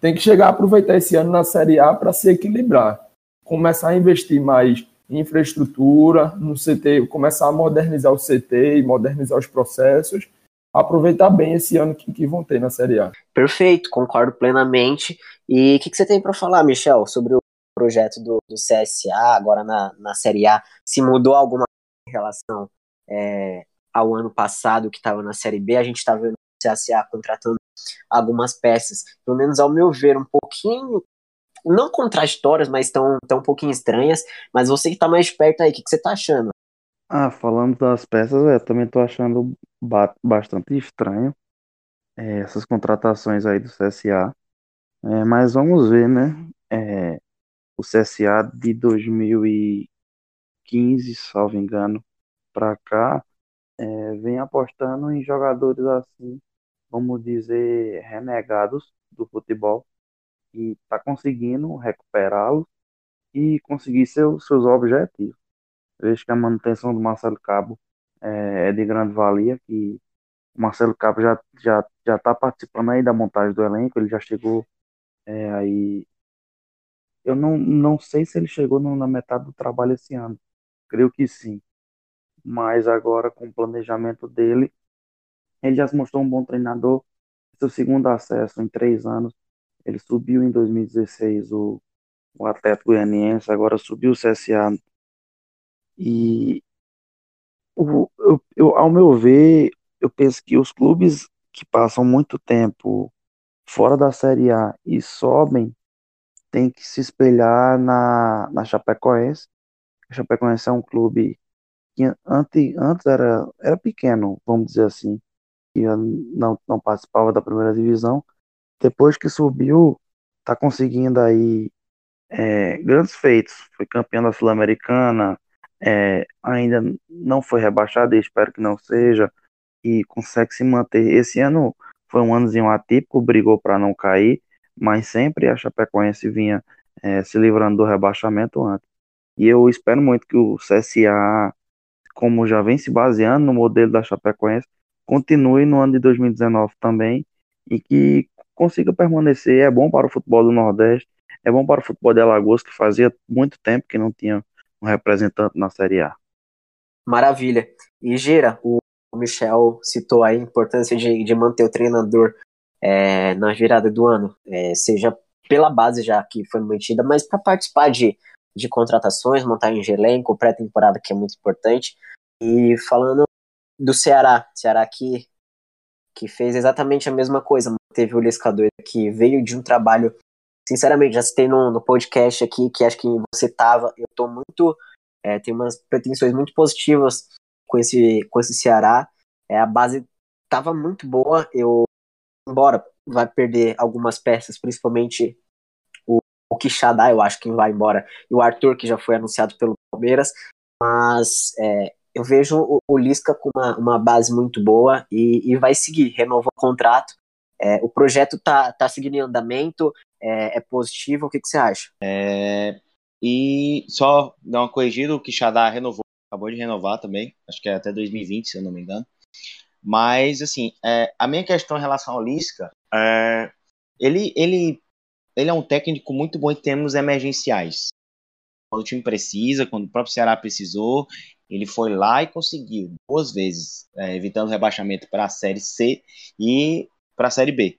Tem que chegar a aproveitar esse ano na Série A para se equilibrar. Começar a investir mais em infraestrutura, no CT, começar a modernizar o CT e modernizar os processos, aproveitar bem esse ano que, que vão ter na Série A. Perfeito, concordo plenamente. E o que, que, você tem para falar, Michel, sobre o projeto do, do CSA agora na, na Série A? Se mudou alguma em relação é, ao ano passado que estava na Série B, a gente está vendo o CSA contratando algumas peças, pelo menos ao meu ver, um pouquinho, não contraditórias, mas tão, tão um pouquinho estranhas. Mas você que está mais perto aí, o que, que você está achando? Ah, falando das peças, eu também tô achando bastante estranho é, essas contratações aí do CSA. É, mas vamos ver, né? É, o CSA de 2015, salvo engano, para cá, é, vem apostando em jogadores assim, vamos dizer, renegados do futebol e tá conseguindo recuperá-los e conseguir seus, seus objetivos. Vejo que a manutenção do Marcelo Cabo é, é de grande valia, que o Marcelo Cabo já já já está participando aí da montagem do elenco, ele já chegou é, aí. Eu não, não sei se ele chegou na metade do trabalho esse ano. Creio que sim. Mas agora, com o planejamento dele, ele já se mostrou um bom treinador. Seu segundo acesso em três anos. Ele subiu em 2016 o, o Atlético Goianiense, agora subiu o CSA e o, eu, eu, ao meu ver, eu penso que os clubes que passam muito tempo fora da Série A e sobem têm que se espelhar na, na Chapecoense. A Chapecoense é um clube que antes, antes era, era pequeno, vamos dizer assim, e não, não participava da primeira divisão. Depois que subiu, está conseguindo aí é, grandes feitos. Foi campeão da Sul-Americana, é, ainda não foi rebaixado e espero que não seja, e consegue se manter. Esse ano foi um anozinho atípico, brigou para não cair, mas sempre a Chapecoense vinha é, se livrando do rebaixamento antes. E eu espero muito que o CSA, como já vem se baseando no modelo da Chapecoense, continue no ano de 2019 também e que consiga permanecer. É bom para o futebol do Nordeste, é bom para o futebol de Alagoas, que fazia muito tempo que não tinha um representante na Série A. Maravilha. E Gira, o Michel citou a importância de, de manter o treinador é, na virada do ano, é, seja pela base já que foi mantida, mas para participar de, de contratações, montagem de elenco, pré-temporada que é muito importante. E falando do Ceará, Ceará que, que fez exatamente a mesma coisa, teve o Liscador que veio de um trabalho sinceramente, já citei no, no podcast aqui que acho que você tava, eu tô muito, é, tenho umas pretensões muito positivas com esse, com esse Ceará, é, a base tava muito boa, eu, embora vai perder algumas peças, principalmente o, Quixadá, eu acho que vai embora, e o Arthur, que já foi anunciado pelo Palmeiras, mas é, eu vejo o, o Lisca com uma, uma base muito boa e, e vai seguir, renovou o contrato, é, o projeto tá, tá seguindo em andamento, é, é positivo. O que, que você acha? É, e só dar uma corrigida, o Quixadá renovou acabou de renovar também, acho que é até 2020, se eu não me engano. Mas, assim, é, a minha questão em relação ao Lisca, é, ele, ele, ele é um técnico muito bom em termos emergenciais. Quando o time precisa, quando o próprio Ceará precisou, ele foi lá e conseguiu duas vezes, é, evitando rebaixamento para a Série C e para a Série B.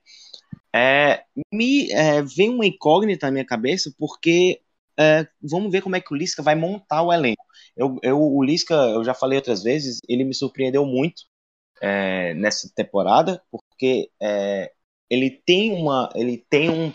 É, me é, vem uma incógnita na minha cabeça, porque é, vamos ver como é que o Lisca vai montar o elenco. Eu, eu, o Lisca, eu já falei outras vezes, ele me surpreendeu muito é, nessa temporada, porque é, ele tem uma, ele tem um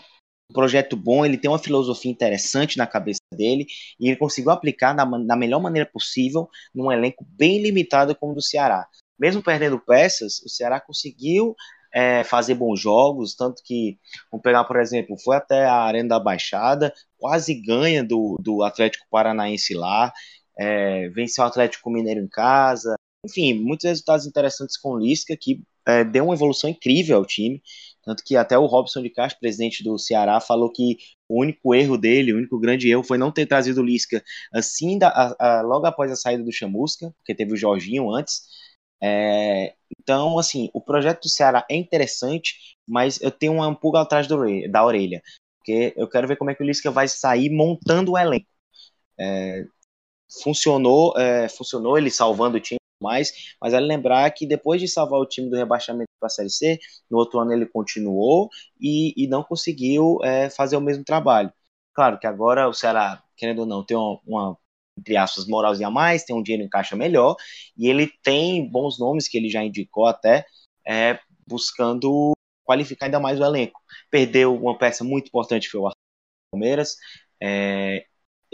projeto bom, ele tem uma filosofia interessante na cabeça dele e ele conseguiu aplicar da, da melhor maneira possível num elenco bem limitado como o do Ceará. Mesmo perdendo peças, o Ceará conseguiu é, fazer bons jogos, tanto que, vamos pegar, por exemplo, foi até a Arena da Baixada, quase ganha do, do Atlético Paranaense lá, é, venceu o Atlético Mineiro em casa, enfim, muitos resultados interessantes com o Lisca, que é, deu uma evolução incrível ao time, tanto que até o Robson de Castro, presidente do Ceará, falou que o único erro dele, o único grande erro foi não ter trazido o Lisca assim, da, a, a, logo após a saída do Chamusca, porque teve o Jorginho antes, é, então, assim, o projeto do Ceará é interessante, mas eu tenho uma pulga atrás da orelha, porque eu quero ver como é que o Lisca vai sair montando o elenco. É, funcionou, é, funcionou ele salvando o time mais, mas vale lembrar que depois de salvar o time do rebaixamento para a Série C, no outro ano ele continuou e, e não conseguiu é, fazer o mesmo trabalho. Claro que agora o Ceará, querendo ou não, tem uma, uma entre aspas, moralzinha a mais, tem um dinheiro em caixa melhor, e ele tem bons nomes que ele já indicou até, é, buscando qualificar ainda mais o elenco. Perdeu uma peça muito importante, foi o Palmeiras, é,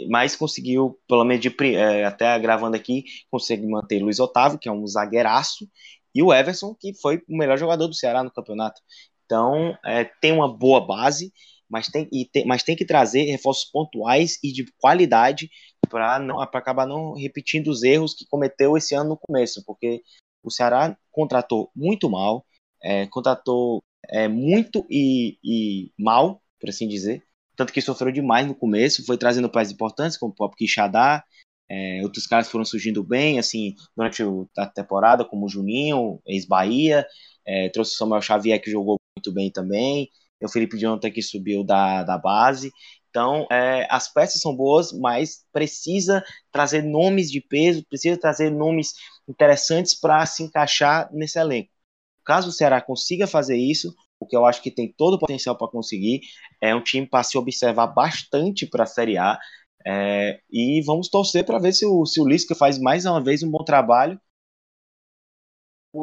mas conseguiu, pelo menos de, é, até gravando aqui, consegue manter Luiz Otávio, que é um zagueiraço, e o Everson, que foi o melhor jogador do Ceará no campeonato. Então, é, tem uma boa base, mas tem, tem, mas tem que trazer reforços pontuais e de qualidade para acabar não repetindo os erros que cometeu esse ano no começo, porque o Ceará contratou muito mal, é, contratou é, muito e, e, mal, por assim dizer, tanto que sofreu demais no começo, foi trazendo peças importantes, como o próprio Quixadá, é, outros caras foram surgindo bem, assim, durante a temporada, como o Juninho, ex-Bahia, é, trouxe o Samuel Xavier, que jogou muito bem também, o Felipe Jonathan, que subiu da, da base, então, é, as peças são boas, mas precisa trazer nomes de peso, precisa trazer nomes interessantes para se encaixar nesse elenco. Caso o Ceará consiga fazer isso, o que eu acho que tem todo o potencial para conseguir, é um time para se observar bastante para a Série A. É, e vamos torcer para ver se o, se o Lisca faz mais uma vez um bom trabalho.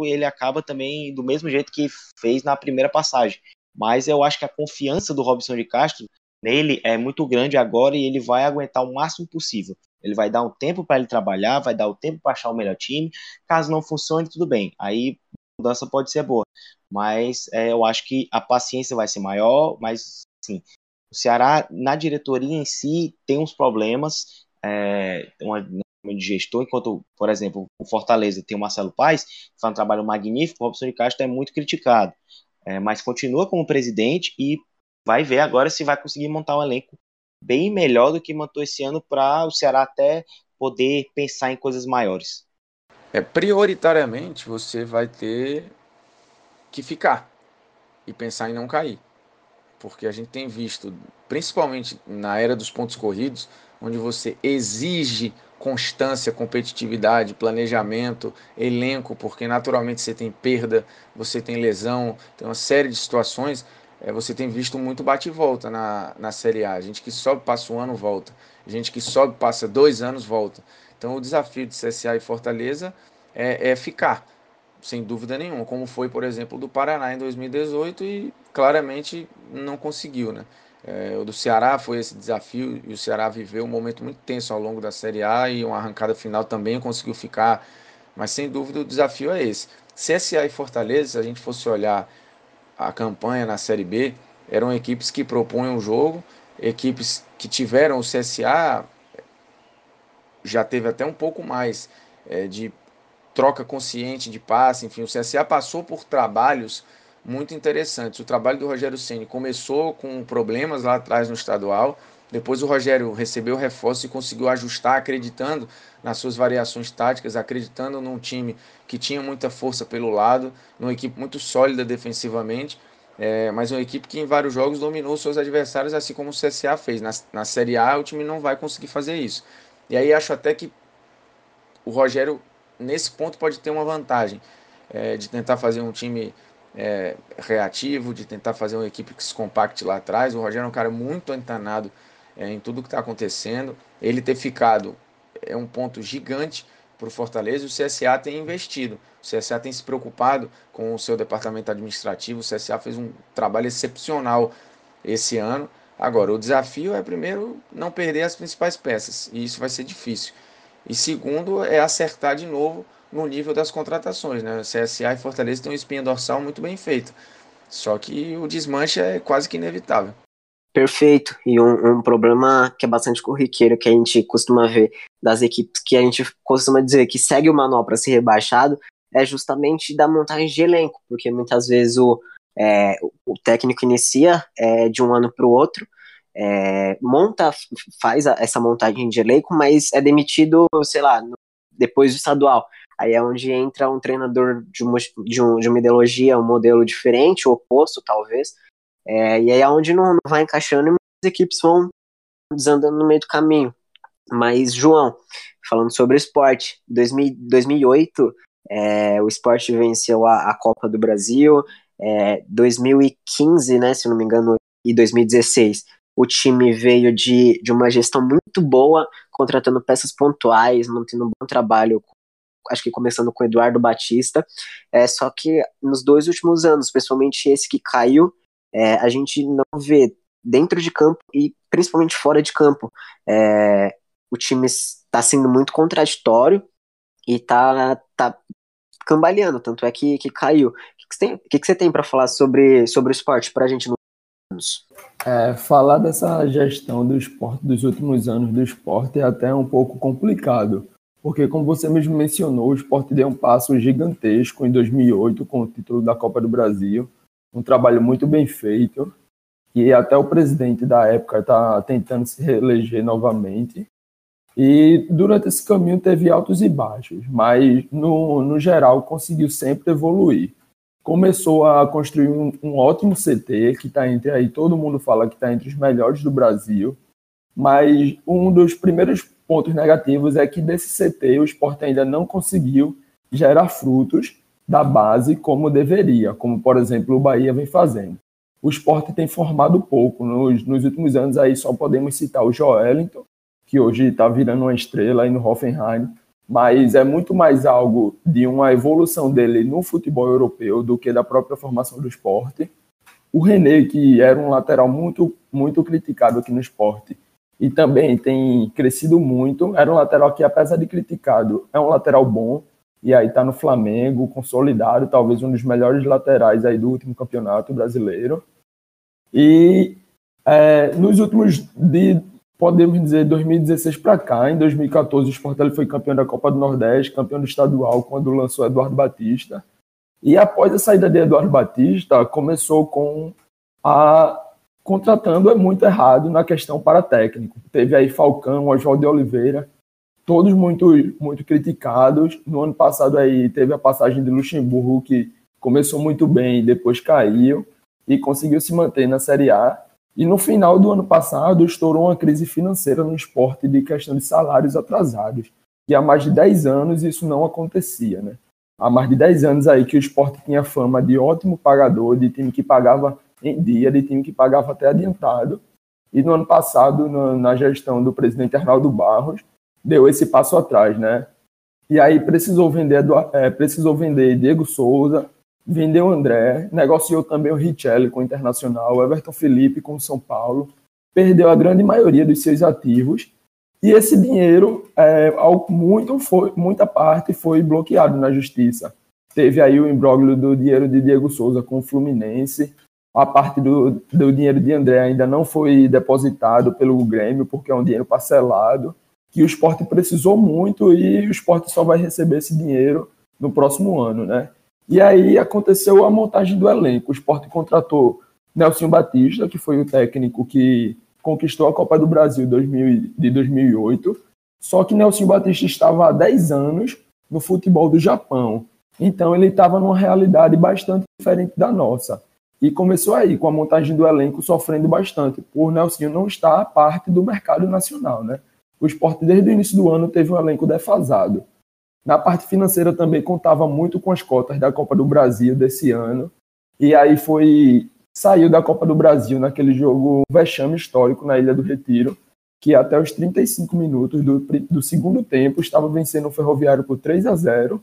Ele acaba também do mesmo jeito que fez na primeira passagem. Mas eu acho que a confiança do Robson de Castro nele é muito grande agora e ele vai aguentar o máximo possível. Ele vai dar um tempo para ele trabalhar, vai dar o tempo para achar o melhor time. Caso não funcione, tudo bem. Aí mudança pode ser boa. Mas é, eu acho que a paciência vai ser maior. Mas, sim, o Ceará, na diretoria em si, tem uns problemas. É, uma, de gestor, enquanto, por exemplo, o Fortaleza tem o Marcelo Paes, que faz um trabalho magnífico, o Robson de Castro é muito criticado. É, mas continua como presidente e vai ver agora se vai conseguir montar um elenco bem melhor do que montou esse ano para o Ceará até poder pensar em coisas maiores. É prioritariamente você vai ter que ficar e pensar em não cair. Porque a gente tem visto, principalmente na era dos pontos corridos, onde você exige constância, competitividade, planejamento, elenco, porque naturalmente você tem perda, você tem lesão, tem uma série de situações é, você tem visto muito bate e volta na, na Série A. Gente que sobe, passa um ano, volta. Gente que sobe, passa dois anos, volta. Então o desafio de CSA e Fortaleza é, é ficar, sem dúvida nenhuma, como foi, por exemplo, do Paraná em 2018 e claramente não conseguiu, né? É, o do Ceará foi esse desafio e o Ceará viveu um momento muito tenso ao longo da Série A e uma arrancada final também conseguiu ficar, mas sem dúvida o desafio é esse. CSA e Fortaleza, se a gente fosse olhar a campanha na Série B, eram equipes que propunham o jogo, equipes que tiveram o CSA já teve até um pouco mais é, de troca consciente de passe, enfim, o CSA passou por trabalhos muito interessantes. O trabalho do Rogério Ceni começou com problemas lá atrás no estadual, Depois o Rogério recebeu reforço e conseguiu ajustar, acreditando nas suas variações táticas, acreditando num time que tinha muita força pelo lado, numa equipe muito sólida defensivamente, é, mas uma equipe que em vários jogos dominou seus adversários, assim como o CSA fez. Na, na Série A o time não vai conseguir fazer isso. E aí acho até que o Rogério, nesse ponto, pode ter uma vantagem é, de tentar fazer um time é, reativo, de tentar fazer uma equipe que se compacte lá atrás. O Rogério é um cara muito antenado é, em tudo que está acontecendo. Ele ter ficado é um ponto gigante para o Fortaleza. O CSA tem investido, o CSA tem se preocupado com o seu departamento administrativo. O CSA fez um trabalho excepcional esse ano. Agora, o desafio é, primeiro, não perder as principais peças, e isso vai ser difícil. E segundo, é acertar de novo no nível das contratações. Né? O CSA e Fortaleza têm uma espinha dorsal muito bem feita. Só que o desmanche é quase que inevitável. Perfeito. E um, um, problema que é bastante corriqueiro que a gente costuma ver das equipes que a gente costuma dizer que segue o manual para ser rebaixado é justamente da montagem de elenco, porque muitas vezes o, é, o técnico inicia é, de um ano para o outro, é, monta, faz a, essa montagem de elenco, mas é demitido, sei lá, depois do estadual. Aí é onde entra um treinador de uma, de, um, de uma ideologia, um modelo diferente, oposto talvez, é, e aí é onde não, não vai encaixando e muitas equipes vão desandando no meio do caminho. Mas, João, falando sobre o esporte, 2000, 2008 é, o esporte venceu a, a Copa do Brasil, é, 2015, né, se não me engano, e 2016, o time veio de, de uma gestão muito boa, contratando peças pontuais, mantendo um bom trabalho, acho que começando com o Eduardo Batista. É, só que nos dois últimos anos, principalmente esse que caiu, é, a gente não vê dentro de campo e principalmente fora de campo. É, o time está sendo muito contraditório e tá, tá cambaleando, tanto é que, que caiu. O que, que você tem, que, que você tem para falar sobre, sobre o esporte para a gente nos é, falar dessa gestão do esporte dos últimos anos do esporte é até um pouco complicado, porque como você mesmo mencionou, o esporte deu um passo gigantesco em 2008 com o título da Copa do Brasil, um trabalho muito bem feito, e até o presidente da época está tentando se reeleger novamente. E durante esse caminho teve altos e baixos, mas no, no geral conseguiu sempre evoluir. Começou a construir um, um ótimo CT, que está entre aí, todo mundo fala que está entre os melhores do Brasil, mas um dos primeiros pontos negativos é que desse CT o esporte ainda não conseguiu gerar frutos da base como deveria, como por exemplo o Bahia vem fazendo. O esporte tem formado pouco. Nos, nos últimos anos aí só podemos citar o Joelinton, que hoje está virando uma estrela aí no Hoffenheim, mas é muito mais algo de uma evolução dele no futebol europeu do que da própria formação do esporte. O René, que era um lateral muito, muito criticado aqui no esporte, e também tem crescido muito, era um lateral que, apesar de criticado, é um lateral bom, e aí está no Flamengo, consolidado, talvez um dos melhores laterais aí do último campeonato brasileiro. E é, nos últimos, de, podemos dizer, 2016 para cá, em 2014 o Sport foi campeão da Copa do Nordeste, campeão do estadual, quando lançou Eduardo Batista. E após a saída de Eduardo Batista, começou com a contratando é muito errado na questão para técnico. Teve aí Falcão, Oswaldo de Oliveira, todos muito, muito criticados. No ano passado aí teve a passagem de Luxemburgo, que começou muito bem, depois caiu e conseguiu se manter na Série A. E no final do ano passado estourou uma crise financeira no esporte de questão de salários atrasados, que há mais de 10 anos isso não acontecia, né? Há mais de 10 anos aí que o esporte tinha fama de ótimo pagador, de time que pagava em dia, de time que pagava até adiantado. E no ano passado, na gestão do presidente Arnaldo Barros, deu esse passo atrás, né? E aí precisou vender, é, precisou vender Diego Souza, vendeu André, negociou também o Richelli com o Internacional, Everton Felipe com o São Paulo, perdeu a grande maioria dos seus ativos e esse dinheiro, é, muito foi, muita parte foi bloqueado na justiça. Teve aí o imbróglio do dinheiro de Diego Souza com o Fluminense, a parte do, do dinheiro de André ainda não foi depositado pelo Grêmio, porque é um dinheiro parcelado que o esporte precisou muito e o esporte só vai receber esse dinheiro no próximo ano, né? E aí aconteceu a montagem do elenco. O esporte contratou Nelson Batista, que foi o técnico que conquistou a Copa do Brasil 2000, de 2008, só que Nelson Batista estava há 10 anos no futebol do Japão. Então ele estava numa realidade bastante diferente da nossa. E começou aí, com a montagem do elenco sofrendo bastante, por Nelson não estar parte do mercado nacional. Né? O esporte, desde o início do ano, teve um elenco defasado. Na parte financeira também contava muito com as cotas da Copa do Brasil desse ano. E aí foi. Saiu da Copa do Brasil naquele jogo vexame histórico na Ilha do Retiro, que até os 35 minutos do, do segundo tempo estava vencendo o Ferroviário por 3 a 0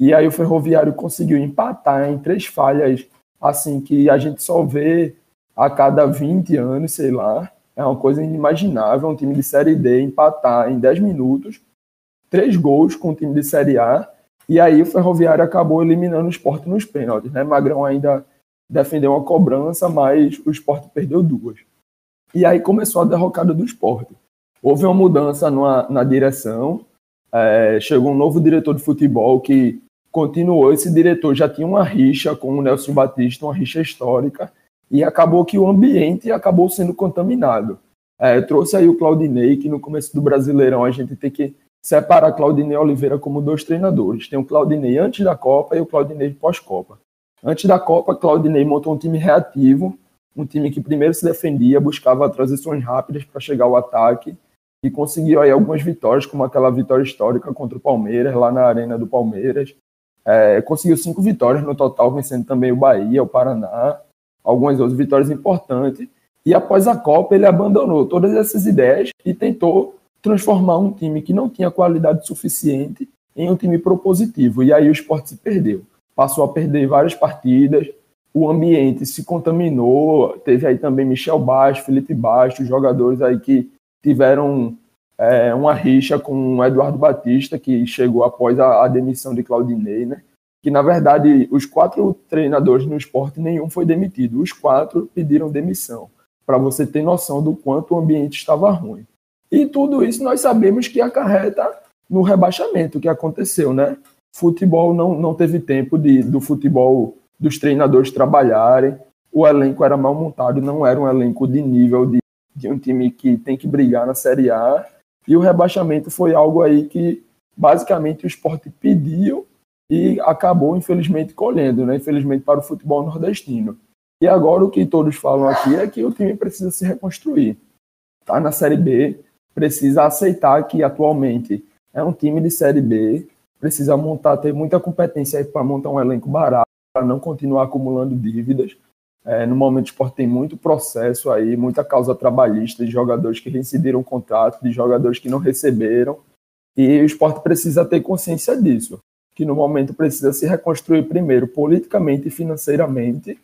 e aí o Ferroviário conseguiu empatar em três falhas, assim, que a gente só vê a cada 20 anos, sei lá. É uma coisa inimaginável, um time de Série D empatar em 10 minutos, três gols com o time de Série A, e aí o Ferroviário acabou eliminando o esporte nos pênaltis, né? Magrão ainda defendeu uma cobrança, mas o esporte perdeu duas. E aí começou a derrocada do esporte. Houve uma mudança numa, na direção, é, chegou um novo diretor de futebol que continuou. Esse diretor já tinha uma rixa com o Nelson Batista, uma rixa histórica, e acabou que o ambiente acabou sendo contaminado. É, trouxe aí o Claudinei, que no começo do Brasileirão a gente tem que separar Claudinei e Oliveira como dois treinadores. Tem o Claudinei antes da Copa e o Claudinei pós-Copa. Antes da Copa, Claudinei montou um time reativo, um time que primeiro se defendia, buscava transições rápidas para chegar ao ataque e conseguiu aí algumas vitórias, como aquela vitória histórica contra o Palmeiras, lá na Arena do Palmeiras. É, conseguiu cinco vitórias no total, vencendo também o Bahia, o Paraná, algumas outras vitórias importantes. E após a Copa, ele abandonou todas essas ideias e tentou transformar um time que não tinha qualidade suficiente em um time propositivo. E aí o esporte se perdeu. Passou a perder várias partidas, o ambiente se contaminou. Teve aí também Michel Baixo, Felipe Baixo, jogadores aí que tiveram é, uma rixa com o Eduardo Batista, que chegou após a, a, demissão de Claudinei, né? Que, na verdade, os quatro treinadores no esporte, nenhum foi demitido. Os quatro pediram demissão, para você ter noção do quanto o ambiente estava ruim. E tudo isso nós sabemos que acarreta no rebaixamento que aconteceu, né? Futebol não, não teve tempo de, do futebol dos treinadores trabalharem, o elenco era mal montado, não era um elenco de nível de, de um time que tem que brigar na Série A, e o rebaixamento foi algo aí que basicamente o esporte pediu e acabou, infelizmente, colhendo, né? infelizmente, para o futebol nordestino. E agora o que todos falam aqui é que o time precisa se reconstruir. Está na Série B, precisa aceitar que atualmente é um time de Série B, precisa montar, ter muita competência para montar um elenco barato, para não continuar acumulando dívidas. É, no momento o esporte tem muito processo aí, muita causa trabalhista de jogadores que reincidiram o contrato, de jogadores que não receberam. E o esporte precisa ter consciência disso, que no momento precisa se reconstruir primeiro politicamente e financeiramente,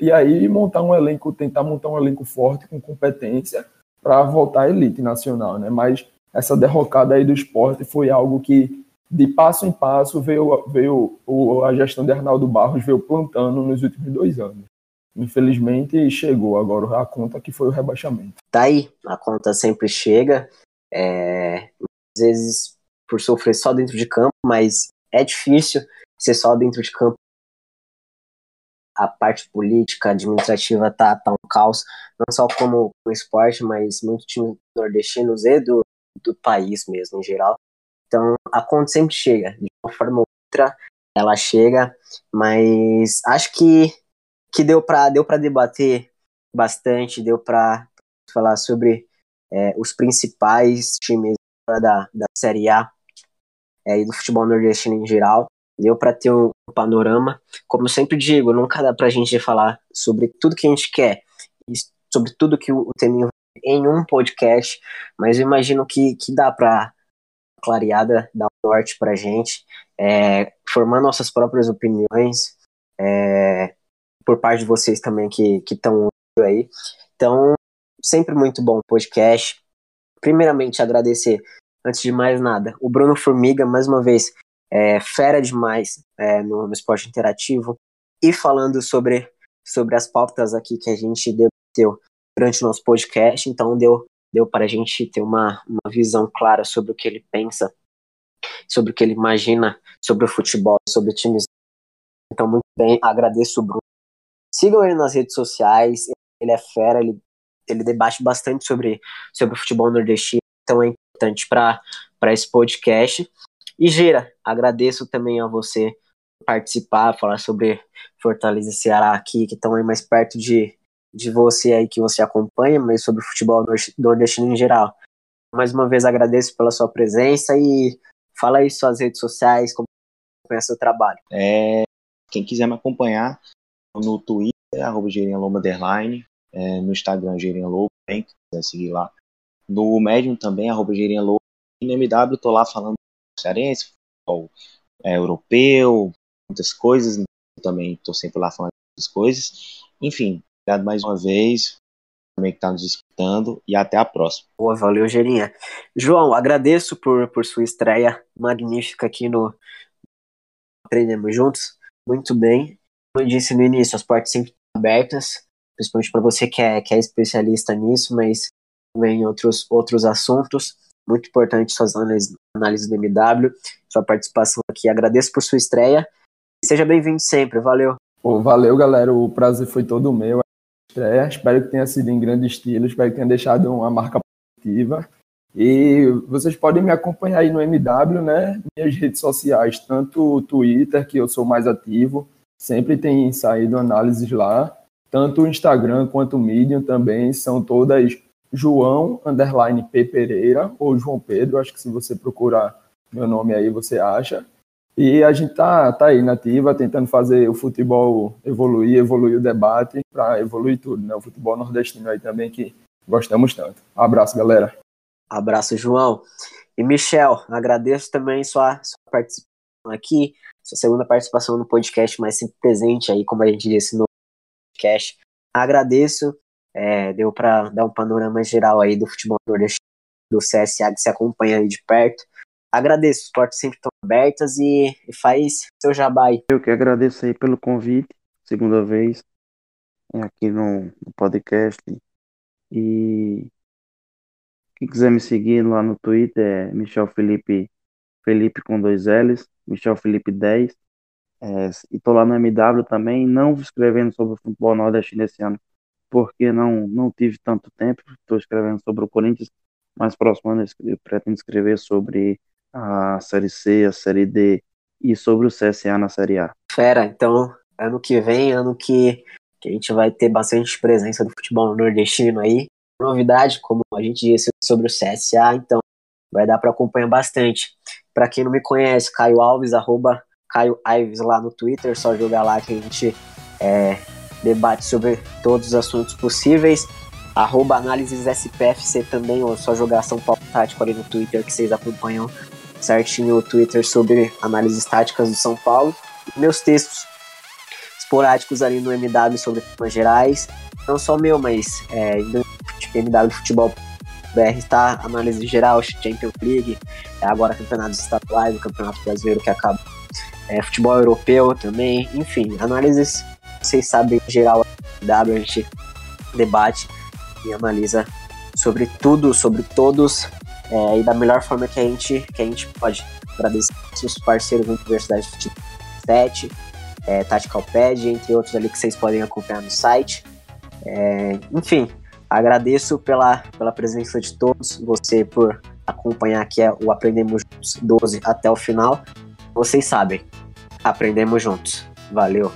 e aí montar um elenco, tentar montar um elenco forte com competência para voltar à elite nacional, né? Mas essa derrocada aí do esporte foi algo que de passo em passo veio, veio a gestão de Arnaldo Barros veio plantando nos últimos dois anos. Infelizmente chegou agora a conta que foi o rebaixamento. Tá aí, a conta sempre chega. É, às vezes por sofrer só dentro de campo, mas é difícil ser só dentro de campo. A parte política, administrativa tá, tá um caos, não só como o esporte, mas muitos times nordestinos e do, do país mesmo em geral. Então a conta sempre chega, de uma forma ou outra, ela chega, mas acho que que deu para deu para debater bastante, deu para falar sobre é, os principais times da, da Série A é, e do futebol nordestino em geral. Deu para ter um panorama. Como eu sempre digo, nunca dá para a gente falar sobre tudo que a gente quer e sobre tudo que o Teminho em um podcast, mas eu imagino que, que dá para clareada, dar um norte para a gente, é, formar nossas próprias opiniões, é, por parte de vocês também que estão aí. Então, sempre muito bom podcast. Primeiramente, agradecer, antes de mais nada, o Bruno Formiga, mais uma vez, é, fera demais é, no, no, esporte interativo. E falando sobre, sobre as pautas aqui que a gente debateu durante o nosso podcast, então deu, deu para a gente ter uma, uma visão clara sobre o que ele pensa, sobre o que ele imagina sobre o futebol, sobre times. Então, muito bem, agradeço o Bruno Sigam ele nas redes sociais, ele é fera, ele ele debate bastante sobre, sobre o futebol nordestino, então é importante para esse podcast. E Gira, agradeço também a você participar, falar sobre Fortaleza e Ceará aqui, que estão aí mais perto de, de você aí que você acompanha, mas sobre o futebol nordestino em geral. Mais uma vez agradeço pela sua presença e fala aí suas redes sociais, como é seu trabalho. É, quem quiser me acompanhar no Twitter, arroba é, no Instagram Gerinha Lobo, quem quiser seguir lá. No Medium também, arroba Gerinha Lobo. E no MW tô lá falando cearense, futebol é, europeu, muitas coisas. Também tô sempre lá falando muitas coisas. Enfim, obrigado mais uma vez também que está nos escutando e até a próxima. Boa, valeu, Gerinha. João, agradeço por, por sua estreia magnífica aqui no Aprendemos Juntos. Muito bem. Como eu disse no início, as portas sempre estão abertas, principalmente para você que é, que é especialista nisso, mas em outros, outros assuntos. Muito importante suas análises, análises do MW, sua participação aqui. Agradeço por sua estreia. Seja bem-vindo sempre. Valeu. Pô, valeu, galera. O prazer foi todo meu estreia. Espero que tenha sido em grande estilo, espero que tenha deixado uma marca positiva. E vocês podem me acompanhar aí no MW, né? Minhas redes sociais, tanto o Twitter, que eu sou mais ativo, sempre tem saído análises lá, tanto o Instagram quanto o Medium também são todas João underline P Pereira ou João Pedro, acho que se você procurar meu nome aí você acha. E a gente tá, tá aí nativa, tentando fazer o futebol evoluir, evoluir o debate para evoluir tudo, né? O futebol nordestino aí também que gostamos tanto. abraço, galera. Abraço, João. E Michel, agradeço também sua, sua participação aqui, sua segunda participação no podcast, mas sempre presente aí, como a gente disse no podcast. Agradeço, é, deu para dar um panorama geral aí do futebol nordestino, do CSA que se acompanha aí de perto. Agradeço, as portas sempre estão abertas e, e faz seu jabá aí. Eu que agradeço aí pelo convite, segunda vez, aqui no, no podcast. E quem quiser me seguir lá no Twitter é Michel Felipe, Felipe com dois L's, Michel Felipe 10. É, e tô lá no MW também, não escrevendo sobre o futebol nordestino esse ano, porque não, não tive tanto tempo. Estou escrevendo sobre o Corinthians, mais próximo ano eu pretendo escrever sobre a Série C, a Série D e sobre o CSA na Série A. Fera, então ano que vem, ano que, que a gente vai ter bastante presença do futebol nordestino aí. Novidade, como a gente disse sobre o CSA, então vai dar para acompanhar bastante. Para quem não me conhece, Caio Alves, arroba Caio Alves lá no Twitter, só jogar lá que a gente é, debate sobre todos os assuntos possíveis. Arroba análises SPFC também, ou só jogar São Paulo Tático ali no Twitter que vocês acompanham certinho o Twitter sobre análises táticas do São Paulo. Meus textos esporádicos ali no MW sobre temas gerais. Não só meu, mas é, MW Futebol BR está análise geral, Champions League, é agora campeonatos estaduais, o Campeonato Brasileiro que acaba, é, futebol europeu também, enfim, análises, vocês sabem, geral, MW, a gente debate e analisa sobre tudo, sobre todos é, e da melhor forma que a gente, que a gente pode. Agradecer os parceiros da Universidade de 7, é, Tactical Pad, entre outros ali que vocês podem acompanhar no site. É, enfim, agradeço pela, pela presença de todos, você por acompanhar aqui o Aprendemos Juntos 12 até o final. Vocês sabem, aprendemos juntos. Valeu!